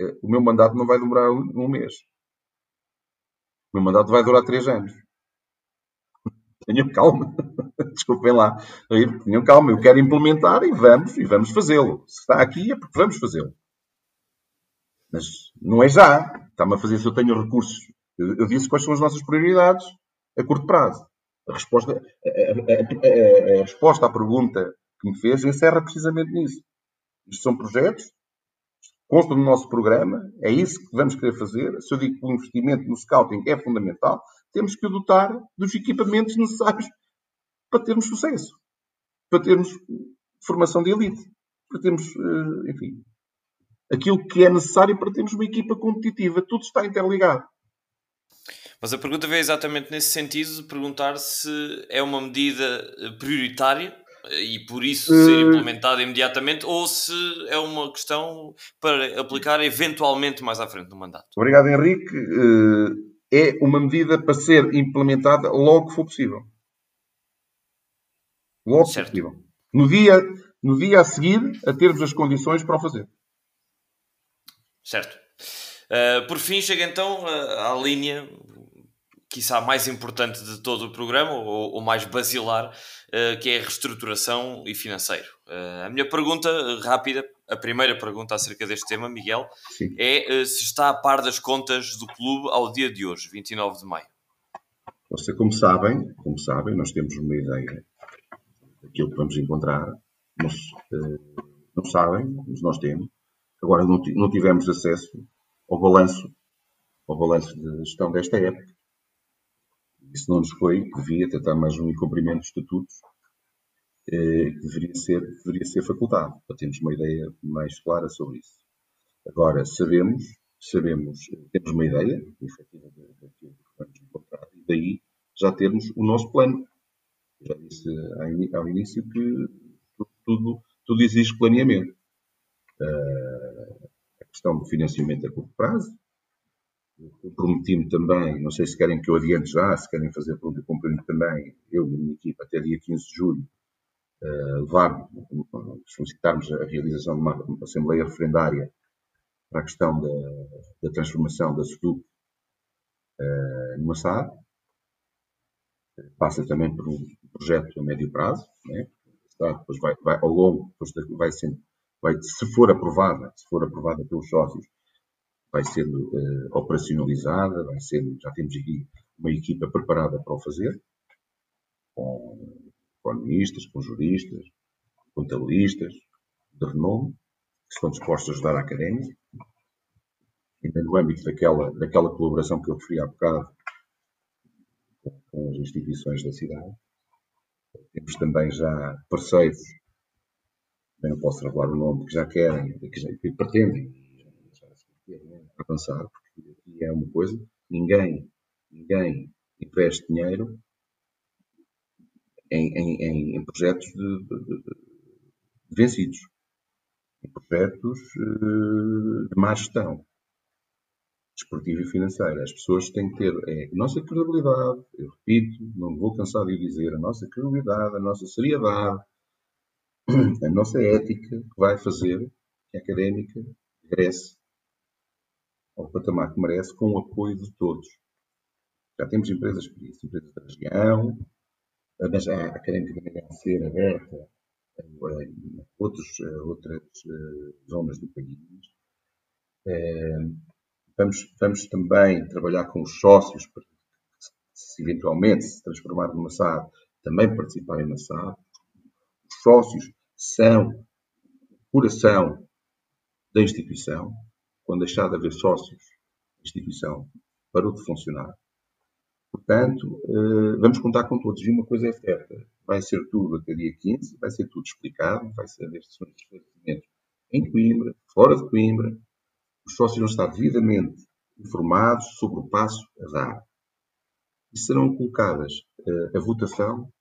é, o meu mandato não vai demorar um mês. O meu mandato vai durar três anos. Tenham calma. Desculpem lá. Tenham calma. Eu quero implementar e vamos, e vamos fazê-lo. Se está aqui é porque vamos fazê-lo. Mas não é já. Está-me a fazer se eu tenho recursos. Eu, eu, disse quais são as nossas prioridades a curto prazo. A resposta, a, a, a, a resposta à pergunta que me fez encerra precisamente nisso. Isto são projetos consta no nosso programa, é isso que vamos querer fazer. Se eu digo que o investimento no scouting é fundamental, temos que o dotar dos equipamentos necessários para termos sucesso, para termos formação de elite, para termos, eh, enfim, aquilo que é necessário para termos uma equipa competitiva. Tudo está interligado. Mas a pergunta veio exatamente nesse sentido de perguntar se é uma medida prioritária e por isso ser eh, implementada imediatamente ou se é uma questão para aplicar eventualmente mais à frente no mandato. Obrigado, Henrique. Eh, é uma medida para ser implementada logo que for possível. Logo que for possível. No dia, no dia a seguir a termos as condições para o fazer. Certo. Uh, por fim, chega então à linha quiçá, mais importante de todo o programa, ou, ou mais basilar, uh, que é a reestruturação e financeiro. Uh, a minha pergunta rápida, a primeira pergunta acerca deste tema, Miguel, Sim. é uh, se está a par das contas do clube ao dia de hoje, 29 de maio. Você, como sabem, como sabem, nós temos uma ideia daquilo que vamos encontrar, mas não sabem, mas nós temos. Agora não, não tivemos acesso ao balanço, ao balanço de gestão desta época. Isso não nos foi, devia tentar mais um incumprimento de estatutos eh, que deveria ser, deveria ser facultado, para termos uma ideia mais clara sobre isso. Agora, sabemos, sabemos, temos uma ideia, daquilo que vamos encontrar, e daí já termos o nosso plano. Já disse ao início que tudo, tudo exige planeamento. Uh, a questão do financiamento a curto prazo. Comprometi-me também, não sei se querem que eu adiante já, se querem fazer pergunta, comprometi também, eu e a minha equipa, até dia 15 de julho, uh, levar, solicitarmos a realização de uma, Assembleia Referendária para a questão da, da transformação da SUDUC uh, numa SAD. Passa também por um projeto a médio prazo, né? depois vai, vai ao longo, depois vai sendo, vai, se for aprovada, se for aprovada pelos sócios, vai sendo uh, operacionalizada, vai sendo, já temos aqui uma equipa preparada para o fazer, com economistas, com juristas, contabilistas, de renome, que estão dispostos a ajudar a académica, ainda no âmbito daquela, daquela colaboração que eu referi há bocado com, as instituições da cidade. Temos também já parceiros, não posso revelar o nome, que já querem, que, já, que pretendem avançar, porque aqui é uma coisa, ninguém, ninguém investe dinheiro em, em, em projetos de, de, de, vencidos, em projetos uh, de má gestão desportiva e financeira. As pessoas têm que ter é, a nossa credibilidade, eu repito, não vou cansar de dizer, a nossa credibilidade, a nossa seriedade, a nossa ética que vai fazer que a académica regresse ao patamar que merece com o apoio de todos. Já temos empresas por isso, empresas da região, mas a académica também deve ser aberta a, outros, a outras eh, zonas do país. Eh, Vamos, vamos também trabalhar com os sócios para, se eventualmente se transformar numa SAD, também participarem na SAD. Os sócios são o coração da instituição. Quando deixar de haver sócios, a instituição parou de funcionar. Portanto, eh, vamos contar com todos. E uma coisa é certa: vai ser tudo até dia 15, vai ser tudo explicado, vai haver sessões de esclarecimento em Coimbra, fora de Coimbra, os sócios vão estar devidamente informados sobre o passo a dar. E serão colocadas uh, a votação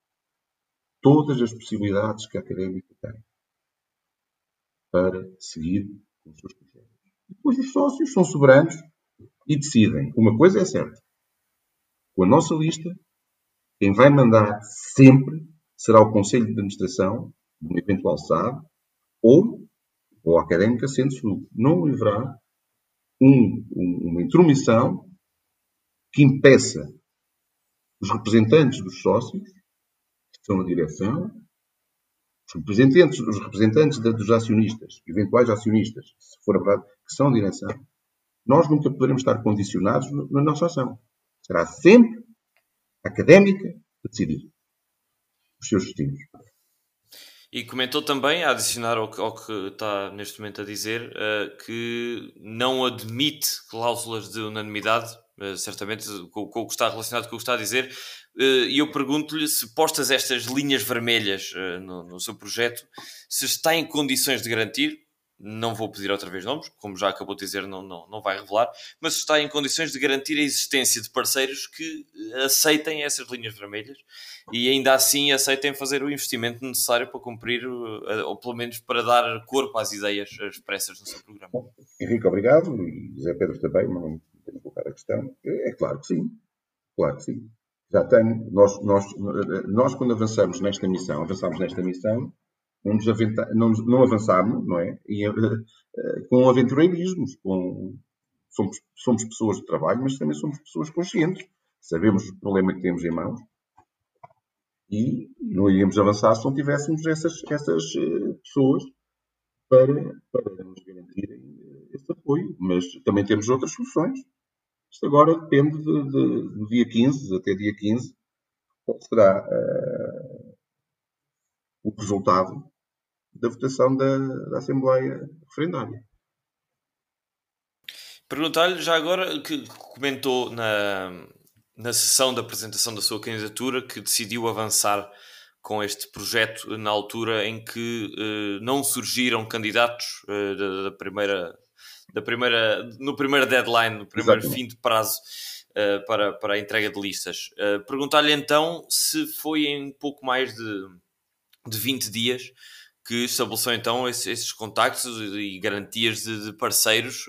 todas as possibilidades que a académica tem para seguir com os seus projetos. Os sócios são soberanos e decidem. Uma coisa é certa. Com a nossa lista, quem vai mandar sempre será o Conselho de Administração de uma eventual SAD ou, ou a académica sendo sul. Não haverá um, uma intromissão que impeça os representantes dos sócios, que são a direção, os representantes, os representantes dos acionistas, eventuais acionistas, se for a verdade, que são a direção, nós nunca poderemos estar condicionados na nossa ação. Será sempre académica a decidir os seus destinos. E comentou também, a adicionar ao que, ao que está neste momento a dizer, uh, que não admite cláusulas de unanimidade, uh, certamente com, com, o que está relacionado com o que está a dizer, e eu pergunto-lhe se postas estas linhas vermelhas no, no seu projeto, se está em condições de garantir, não vou pedir outra vez nomes, como já acabou de dizer, não, não, não vai revelar, mas está em condições de garantir a existência de parceiros que aceitem essas linhas vermelhas e ainda assim aceitem fazer o investimento necessário para cumprir, eh, ou pelo menos para dar corpo às ideias expressas no seu programa. Bom, Henrique, obrigado, e José Pedro também, mas não tenho que colocar a questão. É, é claro que sim, claro que sim. Já tenho, nós, nós, nós quando avançamos nesta missão, avançamos nesta missão, não, nos aventa, não, não avançámos, não é? E, uh, uh, com aventureirismos, com, somos, somos pessoas de trabalho, mas também somos pessoas conscientes. sabemos o problema que temos em mãos e não iríamos avançar se não tivéssemos essas, essas uh, pessoas para, para nos garantirem esse apoio. Mas também temos outras soluções. Isto agora depende de, de, do dia 15, até dia 15, qual será uh, o resultado da votação da, da Assembleia Referendária. Perguntar-lhe já agora que comentou na, na sessão da apresentação da sua candidatura que decidiu avançar com este projeto na altura em que uh, não surgiram candidatos uh, da, da, primeira da primeira no primeiro deadline no primeiro Exatamente. fim de prazo uh, para, para a entrega de listas perguntar-lhe então se foi em pouco mais de, de 20 dias que estabeleceu então esses, esses contactos e garantias de, de parceiros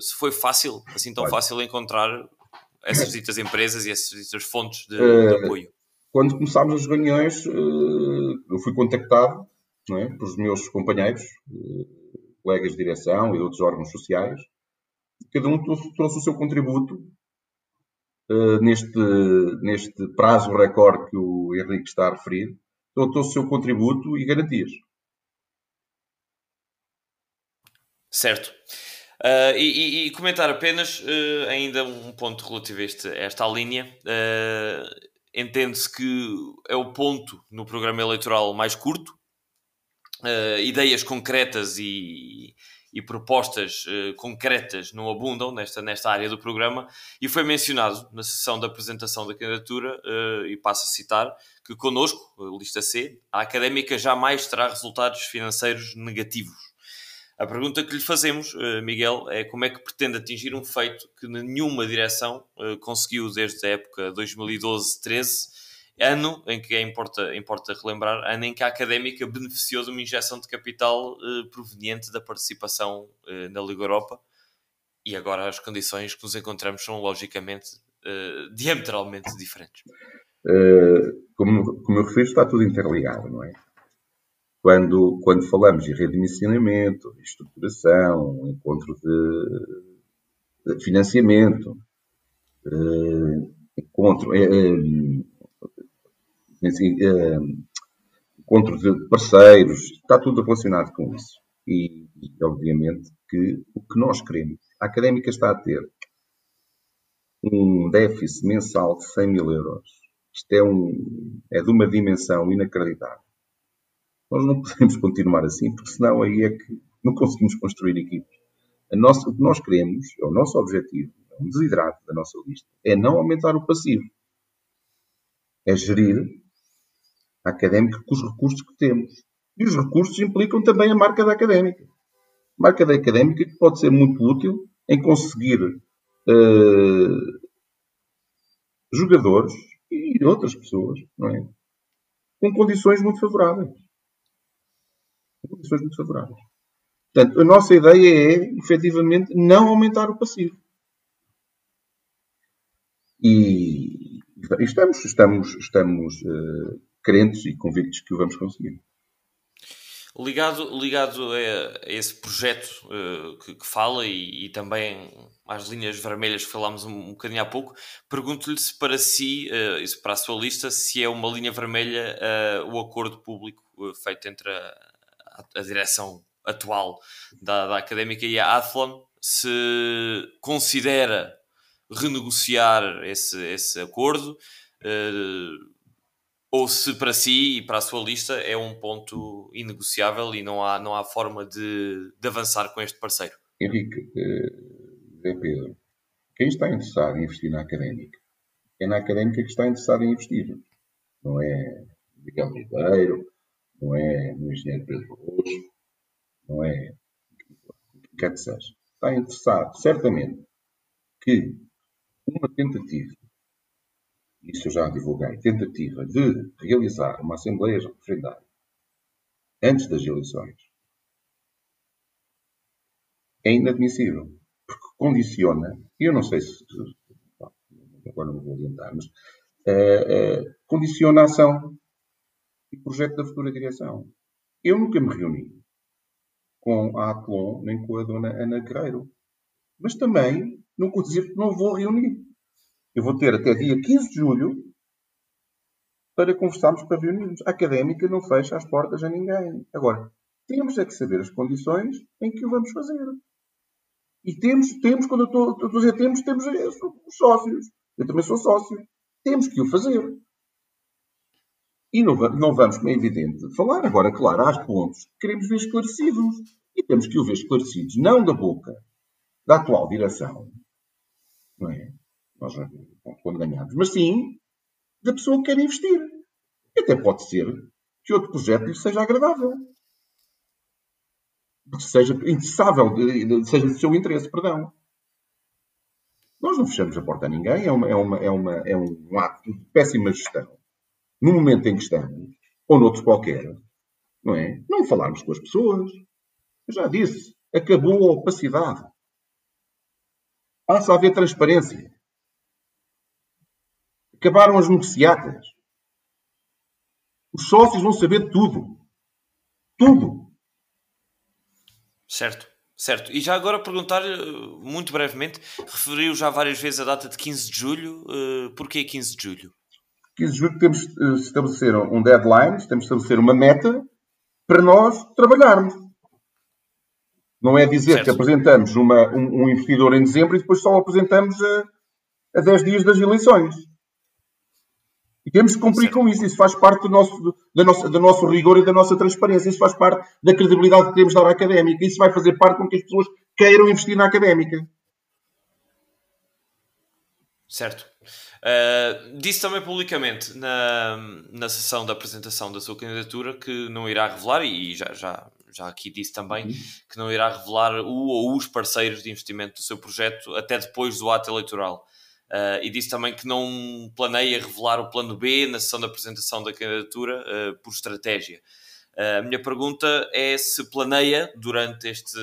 se foi fácil assim tão fácil encontrar essas ditas empresas e essas ditas fontes de, de apoio? Quando começámos as reuniões, eu fui contactado é, pelos meus companheiros, colegas de direção e de outros órgãos sociais. Cada um trouxe o seu contributo neste, neste prazo recorde que o Henrique está a referir. Trouxe o seu contributo e garantias. Certo. Uh, e, e, comentar apenas uh, ainda um ponto relativo a, este, a esta linha. Uh, Entende-se que é o ponto no programa eleitoral mais curto. Ideias concretas e, e propostas concretas não abundam nesta, nesta área do programa. E foi mencionado na sessão da apresentação da candidatura, e passo a citar, que connosco, lista C, a académica jamais terá resultados financeiros negativos a pergunta que lhe fazemos, Miguel, é como é que pretende atingir um feito que nenhuma direção conseguiu desde a época 2012-13, ano em que é importa, importa relembrar, ano em que a académica beneficiou de uma injeção de capital eh, proveniente da participação na Liga Europa e agora as condições que nos encontramos são logicamente diametralmente diferentes. Uh, como, como eu refiro, está tudo interligado, não é? quando, quando falamos em redimensionamento, estruturação, encontro de, de financiamento, eh, encontro, eh, assim, eh, encontro de parceiros, está tudo relacionado com isso. E, e, obviamente, que o que nós queremos, a académica está a ter um déficit mensal de 100 mil euros. Isto é, um, é de uma dimensão inacreditável. Nós não podemos continuar assim, porque senão aí é que não conseguimos construir equipes. Nossa, o que nós queremos, é o nosso objetivo, é um desidrato da nossa lista, é não aumentar o passivo. É gerir académica com os recursos que temos. E os recursos implicam também a marca da académica. A marca da académica que pode ser muito útil em conseguir uh, jogadores e outras pessoas, não é? Com condições muito favoráveis condições muito favoráveis. Portanto, a nossa ideia é, efetivamente, não aumentar o passivo. E estamos, estamos, estamos uh, crentes e convictos que o vamos conseguir. Ligado, ligado a esse projeto uh, que, que, fala e, e, também às linhas vermelhas que falámos um, um bocadinho há pouco, pergunto-lhe se para si, uh, para a sua lista, se é uma linha vermelha uh, o acordo público feito entre a, a, direção atual da, da Académica e a Athlon se considera renegociar esse, esse acordo uh, ou se para si e para a sua lista é um ponto inegociável e não há, não há forma de, de avançar com este parceiro. Henrique, uh, Pedro, quem está interessado em investir na académica é na académica que está interessado em investir. Não é Miguel Ribeiro, não é no engenheiro Pedro Rojo, não é quer que seja. Está interessado, certamente, que uma tentativa, isso eu já divulguei, tentativa de realizar uma Assembleia Referendária antes das eleições é inadmissível, porque condiciona, eu não sei se, agora não vou adiantar, mas uh, uh, condiciona a ação e projeto da futura direção. Eu nunca me reuni com a Atlon nem com a dona Ana Guerreiro. Mas também não vou dizer que não vou reunir. Eu vou ter até dia 15 de julho para conversarmos, para reunirmos. A académica não fecha as portas a ninguém. Agora, temos é que saber as condições em que o vamos fazer. E temos, temos quando eu estou, estou a dizer temos, temos os sócios. Eu também sou sócio. Temos que o fazer. E não, não vamos, como é evidente, falar. Agora, claro, há pontos que queremos ver esclarecidos. E temos que o ver esclarecidos, não da boca da atual direção, não é? Nós, quando ganhamos, mas sim da pessoa que quer investir. E até pode ser que outro projeto lhe seja agradável. Que seja interessável, seja do seu interesse, perdão. Nós não fechamos a porta a ninguém, é, uma, é, uma, é, uma, é um ato de péssima gestão. No momento em que estamos, ou noutro qualquer, não é? Não falarmos com as pessoas. Eu já disse, acabou a opacidade. Passa a haver transparência. Acabaram as negociatas. Os sócios vão saber tudo. Tudo. Certo, certo. E já agora perguntar, eh, muito brevemente, referiu já várias vezes a data de 15 de julho. Uh, porquê 15 de julho? 15 de julho temos de eh, estabelecer um deadline, temos de estabelecer uma meta para nós trabalharmos. Não é dizer certo. que apresentamos uma, um, um, investidor em dezembro e depois só o apresentamos a, a 10 dias das eleições. E temos que cumprir certo. com isso. Isso faz parte do nosso, da nossa, do nosso rigor e da nossa transparência. Isso faz parte da credibilidade que queremos dar à académica. Isso vai fazer parte com que as pessoas queiram investir na académica. Certo. Uh, disse também publicamente na, na sessão da apresentação da sua candidatura que não irá revelar, e já, já, já aqui disse também, uhum. que não irá revelar o ou os parceiros de investimento do seu projeto até depois do ato eleitoral. Uh, e disse também que não planeia revelar o plano B na sessão da apresentação da candidatura uh, por estratégia. Uh, a minha pergunta é se planeia, durante, este,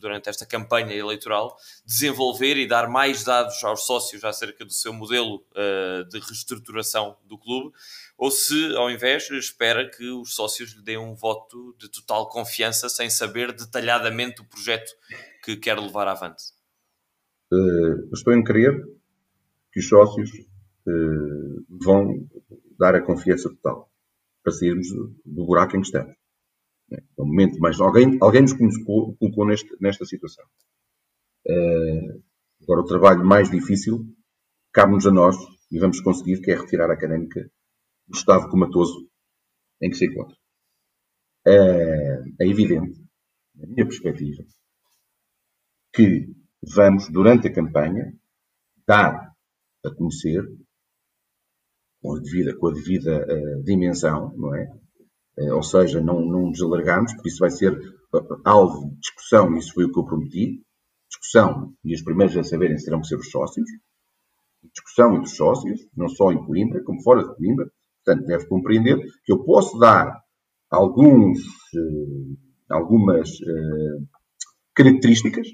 durante esta campanha eleitoral, desenvolver e dar mais dados aos sócios acerca do seu modelo de reestruturação do clube, ou se, ao invés, espera que os sócios lhe deem um voto de total confiança sem saber detalhadamente o projeto que quer levar avante. estou em crer que os sócios eh, vão dar a confiança total para sairmos do buraco em que estamos. É um momento mais. Alguém, alguém nos colocou neste, nesta situação. Uh, agora, o trabalho mais difícil cabe-nos a nós e vamos conseguir, que é retirar a académica do estado comatoso em que se encontra. Uh, é evidente, na minha perspectiva, que vamos, durante a campanha, dar a conhecer, com a devida, com a devida uh, dimensão, não é? Uh, ou seja, não, não nos alargarmos, porque isso vai ser uh, alvo de discussão, isso foi o que eu prometi. Discussão, e os primeiros a saberem serão ser os sócios. Discussão entre os sócios, não só em Coimbra, como fora de Coimbra. Portanto, deve compreender que eu posso dar alguns, algumas características,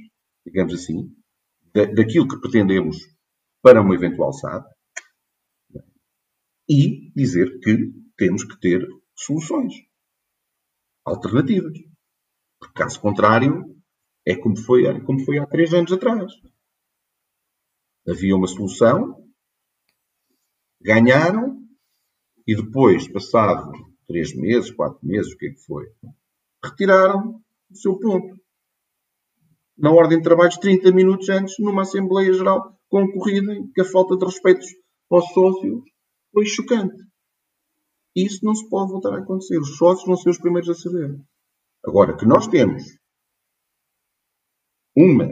digamos assim, daquilo que pretendemos para uma eventual SAD e dizer que temos que ter soluções alternativas. Porque, caso contrário, é como foi, como foi há três anos atrás. Havia uma solução, ganharam, e depois, passado três meses, quatro meses, o que é que foi, retiraram o seu ponto. Na ordem de trabalhos, 30 minutos antes, numa Assembleia Geral, concorrida que a falta de respeito aos sócios foi chocante. Isso não se pode voltar a acontecer. Os sócios vão ser os primeiros a saber. Agora, que nós temos uma,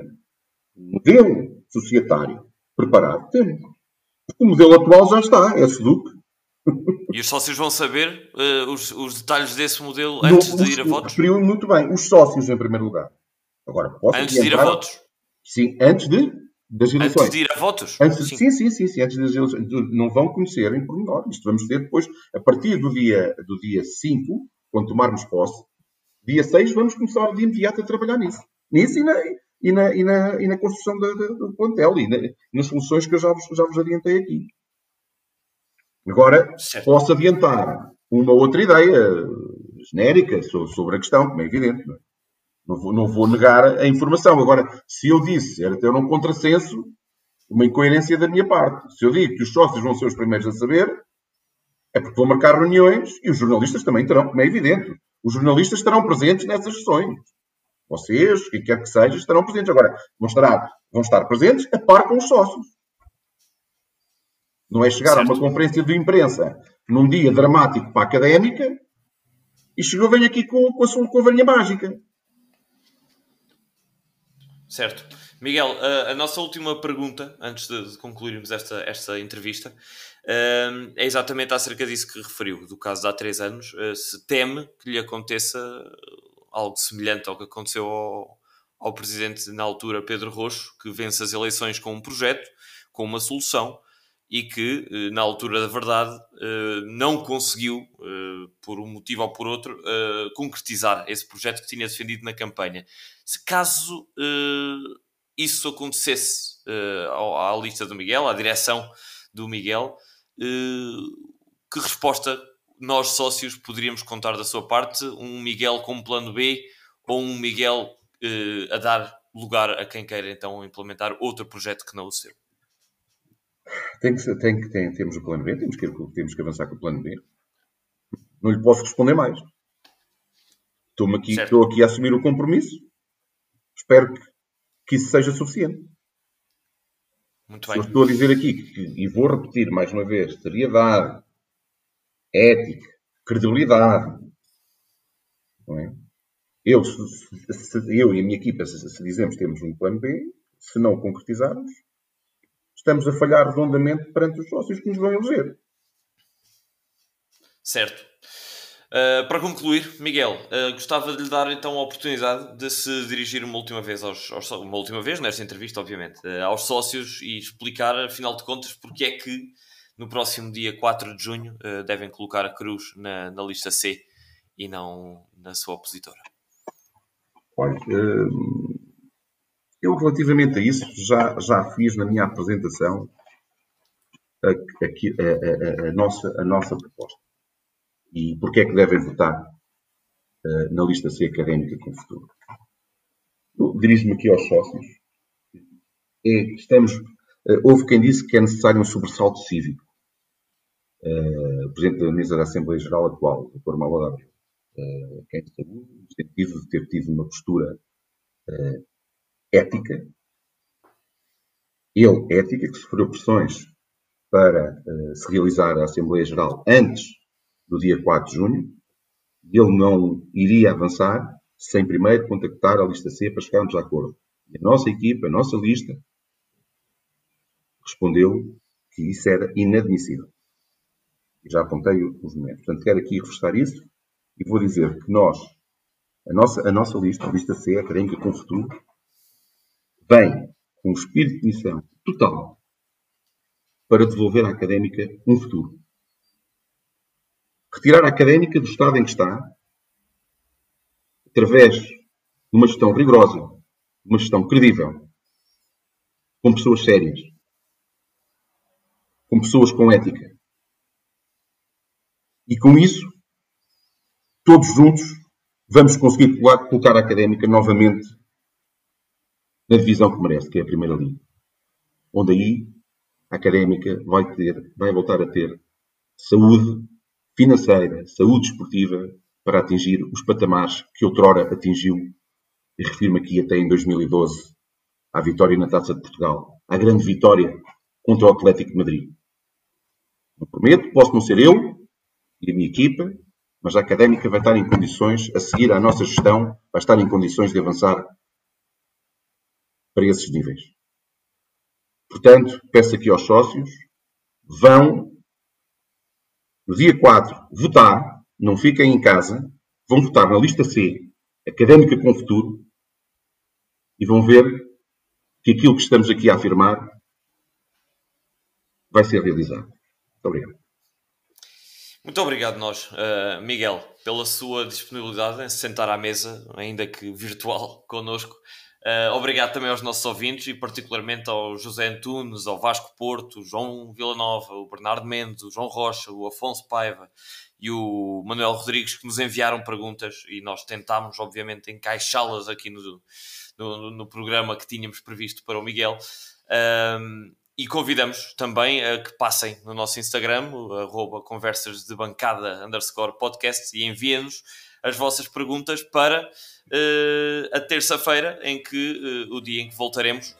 um modelo societário preparado, temos. O modelo atual já está, é SEDUC. E os sócios vão saber uh, os, os, detalhes desse modelo antes de ir a votos? Referiu muito bem. Os sócios, em primeiro lugar. Agora, posso antes de ir a votos? Sim, antes de das eleições. Antes de ir a votos? Antes, sim. sim, sim, sim, sim, antes das eleições. Não vão conhecer em pormenor. Isto vamos ter depois, a partir do dia, do dia 5, quando tomarmos posse, dia 6 vamos começar de imediato a trabalhar nisso. Nisso e na, e na, e na, e na construção do, plantel e, na, nas soluções que eu já vos, já vos adiantei aqui. Agora, certo. posso adiantar uma outra ideia genérica sobre a questão, como é evidente. Não é? Não vou, não vou negar a informação. Agora, se eu disse, era ter um contrassenso, uma incoerência da minha parte. Se eu digo que os sócios vão ser os primeiros a saber, é porque vou marcar reuniões e os jornalistas também terão, como é evidente. Os jornalistas estarão presentes nessas sessões. Vocês, quem quer que seja, estarão presentes. Agora, vão estar, vão estar presentes a par com os sócios. Não é chegar certo. a uma conferência de imprensa num dia dramático para a académica e chegou, vem aqui com, com, a, sua, com a varinha mágica. Certo. Miguel, a, a, nossa última pergunta, antes de, de concluirmos esta, esta entrevista, uh, é exatamente acerca disso que referiu, do caso de há três anos. Uh, se teme que lhe aconteça algo semelhante ao que aconteceu ao, ao presidente na altura, Pedro Roxo, que vence as eleições com um projeto, com uma solução, e que, eh, na altura da verdade, eh, não conseguiu, eh, por um motivo ou por outro, concretizar esse projeto que tinha defendido na campanha. Se caso isso acontecesse à lista do Miguel, à direção do Miguel, que resposta nós sócios poderíamos contar da sua parte? Um Miguel com plano B ou um Miguel a dar lugar a quem queira então implementar outro projeto que não o seu? Tem que, tem que, tem, temos o plano B, temos que, temos que avançar com o plano B. Não lhe posso responder mais. Estou aqui, estou aqui a assumir o compromisso. Espero que, que isso seja suficiente. Muito bem. Eu estou a dizer aqui, que, e vou repetir mais uma vez, seriedade, ética, credibilidade. É? Eu, se, se, eu e a minha equipa, se, se dizemos que temos um plano B, se não o concretizarmos, estamos a falhar redondamente perante os sócios que nos vão eleger. Certo. Uh, para concluir, Miguel, uh, gostava de lhe dar então a oportunidade de se dirigir uma última vez aos, aos uma última vez nesta entrevista, obviamente, uh, aos sócios e explicar, afinal de contas, porque é que no próximo dia 4 de junho devem colocar a cruz na, na, lista C e não na sua opositora. Olha, eu, relativamente a isso, já, já fiz na minha apresentação a, a, a, a nossa, a nossa proposta. E porquê é que devem votar uh, na lista C académica com futuro? Dirijo-me aqui aos sócios. É, estamos, uh, houve quem disse que é necessário um sobressalto cívico. Uh, o Presidente da Mesa da Assembleia Geral atual, o Dr. Mauro Abreu, quem saúde, no sentido de ter tido uma postura ética, ele, ética, que sofreu pressões para uh, se realizar a Assembleia Geral antes do dia 4 de junho, ele não iria avançar sem primeiro contactar a lista C para chegarmos a acordo. E a nossa equipa, a nossa lista, respondeu que isso era inadmissível. Já apontei os momentos. Portanto, quero aqui reforçar isso e vou dizer que nós, a nossa, a nossa lista, a lista C, académica com futuro, vem com um espírito de missão total para devolver à académica um futuro. Retirar a académica do estado em que está, através de uma gestão rigorosa, uma gestão credível, com pessoas sérias, com pessoas com ética. E com isso, todos juntos, vamos conseguir colocar a académica novamente na divisão que merece, que é a primeira linha. Onde aí a académica vai, ter, vai voltar a ter saúde financeira, saúde esportiva, para atingir os patamares que outrora atingiu, e refiro-me aqui até em 2012, à vitória na Taça de Portugal, à grande vitória contra o Atlético de Madrid. Não prometo, posso não ser eu e a minha equipa, mas a académica vai estar em condições, a seguir à nossa gestão, vai estar em condições de avançar para esses níveis. Portanto, peço aqui aos sócios, vão no dia 4, votar, não fiquem em casa, vão votar na lista C, académica com futuro, e vão ver que aquilo que estamos aqui a afirmar vai ser realizado. Muito obrigado. Muito obrigado, nós, uh, Miguel, pela sua disponibilidade em se sentar à mesa, ainda que virtual, connosco. Uh, obrigado também aos nossos ouvintes e particularmente ao José Antunes, ao Vasco Porto, João Villanova, o Bernardo Mendes, o João Rocha, o Afonso Paiva e o Manuel Rodrigues que nos enviaram perguntas e nós tentámos obviamente encaixá-las aqui no, no, no, programa que tínhamos previsto para o Miguel. Um, e convidamos também a que passem no nosso Instagram, arroba conversas de bancada underscore podcast e enviem-nos as vossas perguntas para uh, a terça-feira, em que uh, o dia em que voltaremos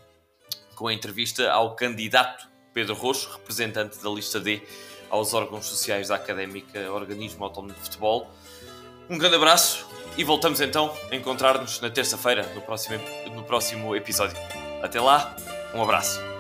com a entrevista ao candidato Pedro Roxo, representante da lista D aos órgãos sociais da Académica Organismo Autónomo de Futebol. Um grande abraço e voltamos então a encontrar-nos na terça-feira no próximo, no próximo episódio. Até lá, um abraço.